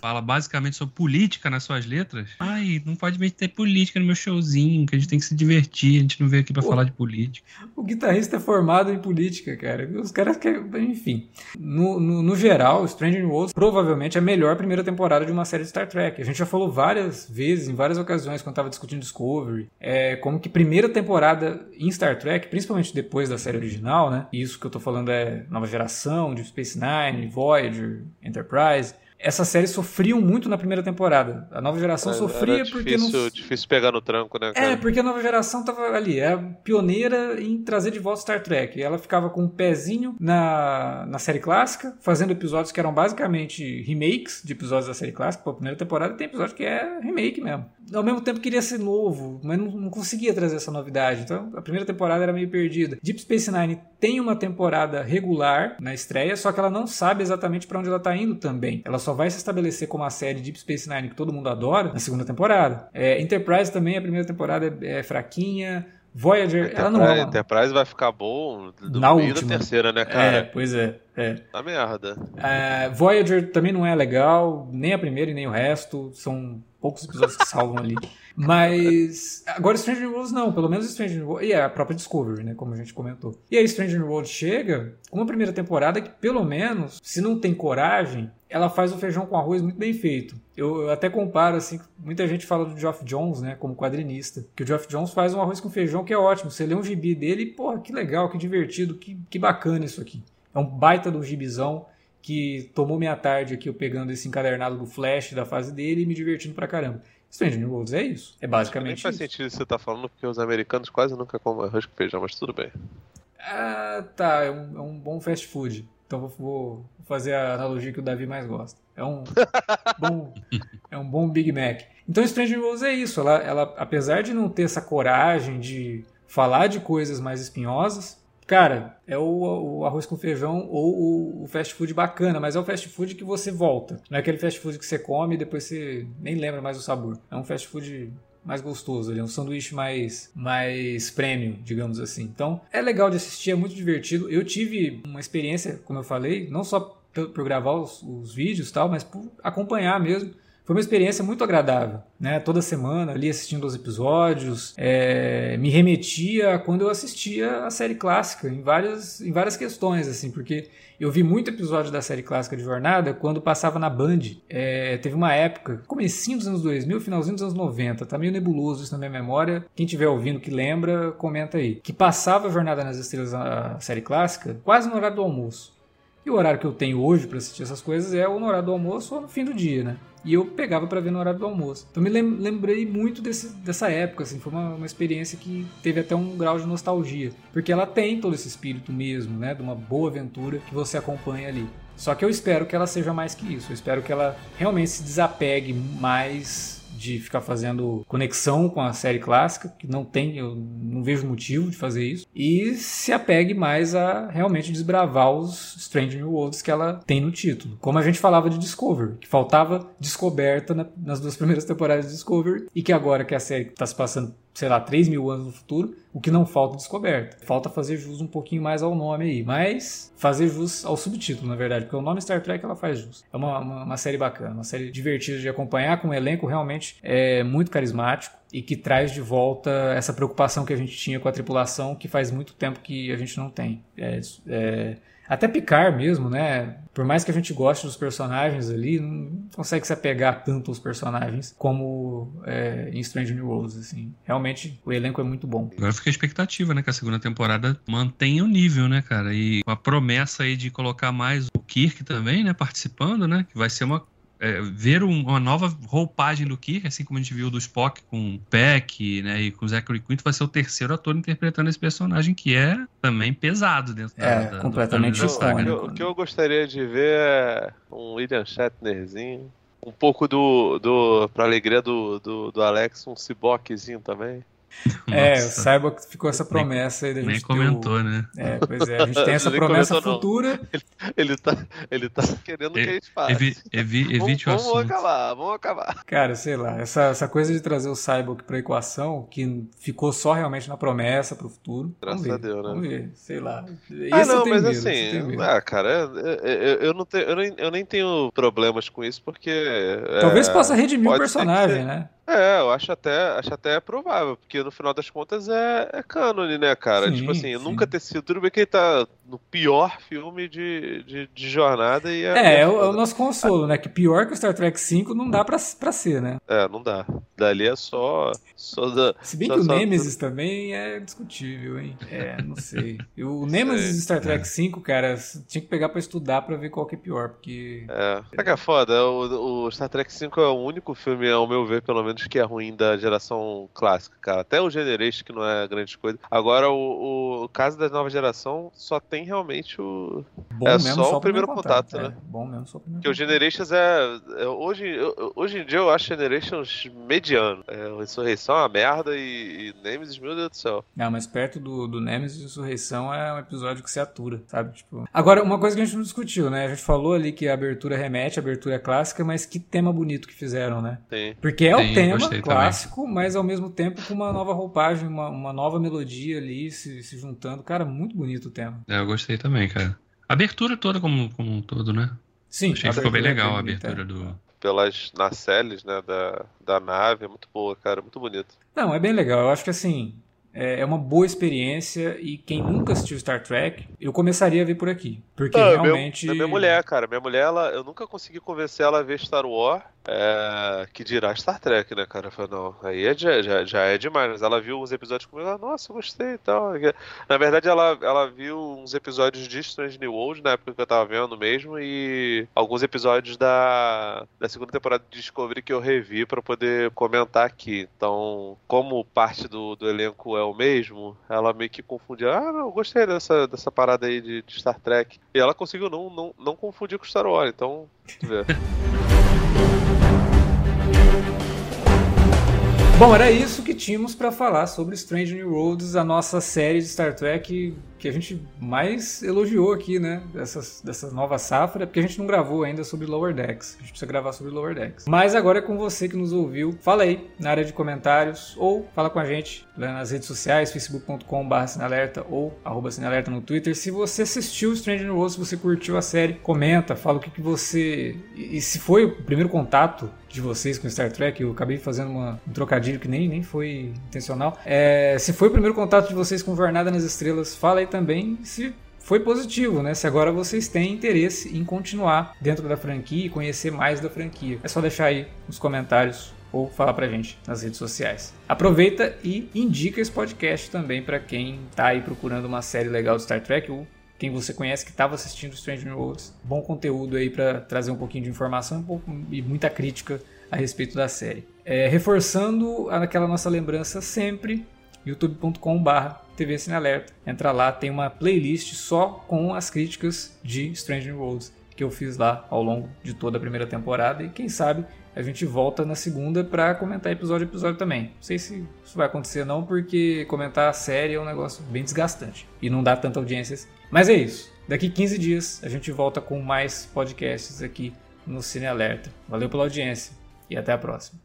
fala basicamente sobre política nas suas letras. Ai, não pode meter política no meu showzinho, que a gente tem que se divertir, a gente não veio aqui para falar de política. O guitarrista é formado em política, cara. Os caras querem. Enfim. No, no, no geral, Stranger Worlds provavelmente é a melhor primeira temporada de uma série de Star Trek. A gente já falou várias vezes, em várias ocasiões, quando estava discutindo Discovery, é, como que primeira temporada em Star Trek, principalmente depois da série original, né? E isso que eu tô falando é nova geração, de Space Nine, Voyager, Enterprise essa série sofriam muito na primeira temporada. A nova geração é, sofria difícil, porque não. difícil pegar no tranco, né? Cara? É, porque a nova geração tava ali, é pioneira em trazer de volta Star Trek. E ela ficava com um pezinho na, na série clássica, fazendo episódios que eram basicamente remakes de episódios da série clássica. Pô, a primeira temporada tem episódio que é remake mesmo. Ao mesmo tempo queria ser novo, mas não, não conseguia trazer essa novidade. Então a primeira temporada era meio perdida. Deep Space Nine tem uma temporada regular na estreia, só que ela não sabe exatamente para onde ela tá indo também. Ela só vai se estabelecer como a série Deep Space Nine que todo mundo adora na segunda temporada. É, Enterprise também, a primeira temporada é, é fraquinha. Voyager, Enterprise, ela não é. Enterprise vai ficar bom do na meio última. da terceira, né, cara? É, pois é. É. A merda. É, Voyager também não é legal, nem a primeira e nem o resto. São poucos episódios que salvam ali. <laughs> Mas agora Stranger Worlds não, pelo menos Stranger Worlds. E é a própria Discovery, né? Como a gente comentou. E aí Stranger Worlds chega com uma primeira temporada que, pelo menos, se não tem coragem, ela faz o feijão com arroz muito bem feito. Eu, eu, até comparo, assim, muita gente fala do Geoff Jones, né, como quadrinista, que o Geoff Jones faz um arroz com feijão que é ótimo. Você lê um gibi dele e, porra, que legal, que divertido, que, que bacana isso aqui. É um baita do gibizão que tomou minha tarde aqui eu pegando esse encadernado do Flash da fase dele e me divertindo pra caramba. Stranger New Worlds é isso. É basicamente Nem faz isso. sentido isso que você tá falando, porque os americanos quase nunca comem arroz com feijão, mas tudo bem. Ah, tá. É um, é um bom fast food. Então vou, fazer a analogia que o Davi mais gosta. É um <laughs> bom, é um bom Big Mac. Então Stranger Worlds é isso. Ela, ela, apesar de não ter essa coragem de falar de coisas mais espinhosas, Cara, é o, o, arroz com feijão ou o, o, fast food bacana, mas é o fast food que você volta. Não é aquele fast food que você come e depois você nem lembra mais o sabor. É um fast food mais gostoso, é um sanduíche mais, mais premium, digamos assim. Então, é legal de assistir, é muito divertido. Eu tive uma experiência, como eu falei, não só por gravar os, os vídeos tal, mas por acompanhar mesmo foi uma experiência muito agradável, né? Toda semana ali assistindo os episódios, é, me remetia a quando eu assistia a série clássica em várias, em várias questões, assim, porque eu vi muito episódio da série clássica de Jornada quando passava na Band. É, teve uma época, comecinho dos anos 2000, finalzinho dos anos 90, tá meio nebuloso isso na minha memória. Quem estiver ouvindo que lembra, comenta aí. Que passava Jornada nas Estrelas, a série clássica, quase no horário do almoço. E o horário que eu tenho hoje para assistir essas coisas é o no horário do almoço ou no fim do dia, né? E eu pegava para ver no horário do almoço. Então me lembrei muito desse, dessa época, assim, foi uma, uma, experiência que teve até um grau de nostalgia, porque ela tem todo esse espírito mesmo, né, de uma boa aventura que você acompanha ali. Só que eu espero que ela seja mais que isso. Eu espero que ela realmente se desapegue mais de ficar fazendo conexão com a série clássica, que não tem, eu não vejo motivo de fazer isso, e se apegue mais a realmente desbravar os Strange New Worlds que ela tem no título. Como a gente falava de Discovery, que faltava descoberta na, nas duas primeiras temporadas de Discovery, e que agora que a série está se passando sei lá, 3 mil anos no futuro, o que não falta descoberta. Falta fazer jus um pouquinho mais ao nome aí, mas fazer jus ao subtítulo, na verdade, porque o nome Star Trek ela faz jus. É uma, uma, uma série bacana, uma série divertida de acompanhar, com um elenco realmente é, muito carismático e que traz de volta essa preocupação que a gente tinha com a tripulação, que faz muito tempo que a gente não tem. É, é até Picard mesmo, né? Por mais que a gente goste dos personagens ali, não consegue se apegar tanto aos personagens como é, em Strange New Worlds, assim. Realmente, o elenco é muito bom. Agora fica a expectativa, né? Que a segunda temporada mantenha o nível, né, cara? E a promessa aí de colocar mais o Kirk também, né? Participando, né? Que vai ser uma é, ver um, uma nova roupagem do Kirk, assim como a gente viu do Spock com o Peck né, e com o Zachary Quinto, vai ser o terceiro ator interpretando esse personagem que é também pesado dentro é, da, completamente do, saga, né? o, que eu gostaria de ver é um William Shatnerzinho, um pouco do, do pra alegria do, do, do Alex, um ciboquezinho também. <laughs> É, saiba que ficou essa promessa aí da gente. Nem comentou, o... né? É, pois é, a gente tem <laughs> essa promessa futura. <laughs> Ele, ele, tá, ele tá querendo que a gente faça. Evi, evi, evite vamos, o assunto. Vamos acabar, vamos acabar. Cara, sei lá, essa, essa coisa de trazer o Cyborg pra equação, que ficou só realmente na promessa pro futuro. Graças a Deus, né? Vamos ver, sei lá. Ah, não, mas medo, assim, ah, cara, eu, eu, eu, não tenho, eu, nem, eu nem tenho problemas com isso, porque. Talvez é, possa redimir o personagem, né? É, eu acho até, acho até provável, porque no final das contas é, é cânone, né, cara? Sim, tipo assim, sim. nunca ter sido. Tudo bem que ele tá no pior filme de, de, de jornada e é. É, é, é o nosso consolo, né? Que pior que o Star Trek V não dá pra, pra ser, né? É, não dá. Dali é só. só da, Se bem só, que o só... Nemesis também é discutível, hein? É, não sei. <laughs> O Nemesis Star Trek V, cara, tinha que pegar pra estudar pra ver qual que é pior, porque. É. Sabe que é foda? O, o Star Trek V é o único filme, ao meu ver, pelo menos, que é ruim da geração clássica, cara. Até o Generation, que não é grande coisa. Agora, o, o caso da nova geração só tem realmente o. Bom é só, só o primeiro contato, contato né? É, bom mesmo só o primeiro Porque o Generations é. é hoje, hoje em dia eu acho Generations mediano. É, o Ressurreição é uma merda e, e Nemesis, meu Deus do céu. Não, mas perto do, do Nemesis e Ressurreição é um episódio que se atura, sabe? Tipo... Agora, uma coisa que a gente não discutiu, né? A gente falou ali que a abertura remete, a abertura é clássica, mas que tema bonito que fizeram, né? Sim. Porque é Sim, o tema clássico, também. mas ao mesmo tempo com uma nova roupagem, uma, uma nova melodia ali se, se juntando. Cara, muito bonito o tema. É, eu gostei também, cara. A abertura toda como, como um todo, né? Sim, Achei que ficou bem legal a abertura do. Pelas nacelles, né, da, da nave, é muito boa, cara, muito bonito. Não, é bem legal. Eu acho que assim, é uma boa experiência e quem nunca assistiu Star Trek, eu começaria a ver por aqui. Porque Não, realmente. Meu, minha mulher, cara. Minha mulher, ela, eu nunca consegui convencer ela a ver Star Wars. É, que dirá Star Trek, né, cara? Eu falei, não, aí é, já, já, é demais. Mas ela viu uns episódios comigo, ela, nossa, eu gostei e tal. Na verdade, ela, ela viu uns episódios de Strange New World na época que eu tava vendo mesmo, e alguns episódios da, da segunda temporada de Discovery que eu revi para poder comentar aqui. Então, como parte do, do elenco é o mesmo, ela meio que confundia. Ah, não, eu gostei dessa, dessa parada aí de, de Star Trek. E ela conseguiu não, não, não confundir com Star Wars, então, vê. Bom, era isso que tínhamos para falar sobre Strange New Worlds, a nossa série de Star Trek que a gente mais elogiou aqui, né? Dessas, dessa nova safra, porque a gente não gravou ainda sobre Lower Decks. A gente precisa gravar sobre Lower Decks. Mas agora é com você que nos ouviu. Fala aí na área de comentários ou fala com a gente nas redes sociais, facebook.com.br sinalerta ou arroba sinalerta no Twitter. Se você assistiu Strange New Worlds, se você curtiu a série, comenta, fala o que, que você... E se foi o primeiro contato de vocês com Star Trek, eu acabei fazendo uma, um trocadilho que nem, nem foi intencional. É, se foi o primeiro contato de vocês com Jornada nas Estrelas, fala aí também se foi positivo, né? Se agora vocês têm interesse em continuar dentro da franquia e conhecer mais da franquia. É só deixar aí nos comentários ou falar pra gente nas redes sociais. Aproveita e indica esse podcast também para quem tá aí procurando uma série legal de Star Trek ou quem você conhece que estava assistindo Stranger Worlds. Bom conteúdo aí para trazer um pouquinho de informação e muita crítica a respeito da série. É, reforçando aquela nossa lembrança sempre, youtube.com.br TV Cine Alerta. Entra lá, tem uma playlist só com as críticas de Stranger Worlds que eu fiz lá ao longo de toda a primeira temporada e quem sabe a gente volta na segunda para comentar episódio a episódio também. Não sei se isso vai acontecer não, porque comentar a série é um negócio bem desgastante e não dá tanta audiência. Assim. Mas é isso. Daqui 15 dias a gente volta com mais podcasts aqui no Cine Alerta. Valeu pela audiência e até a próxima.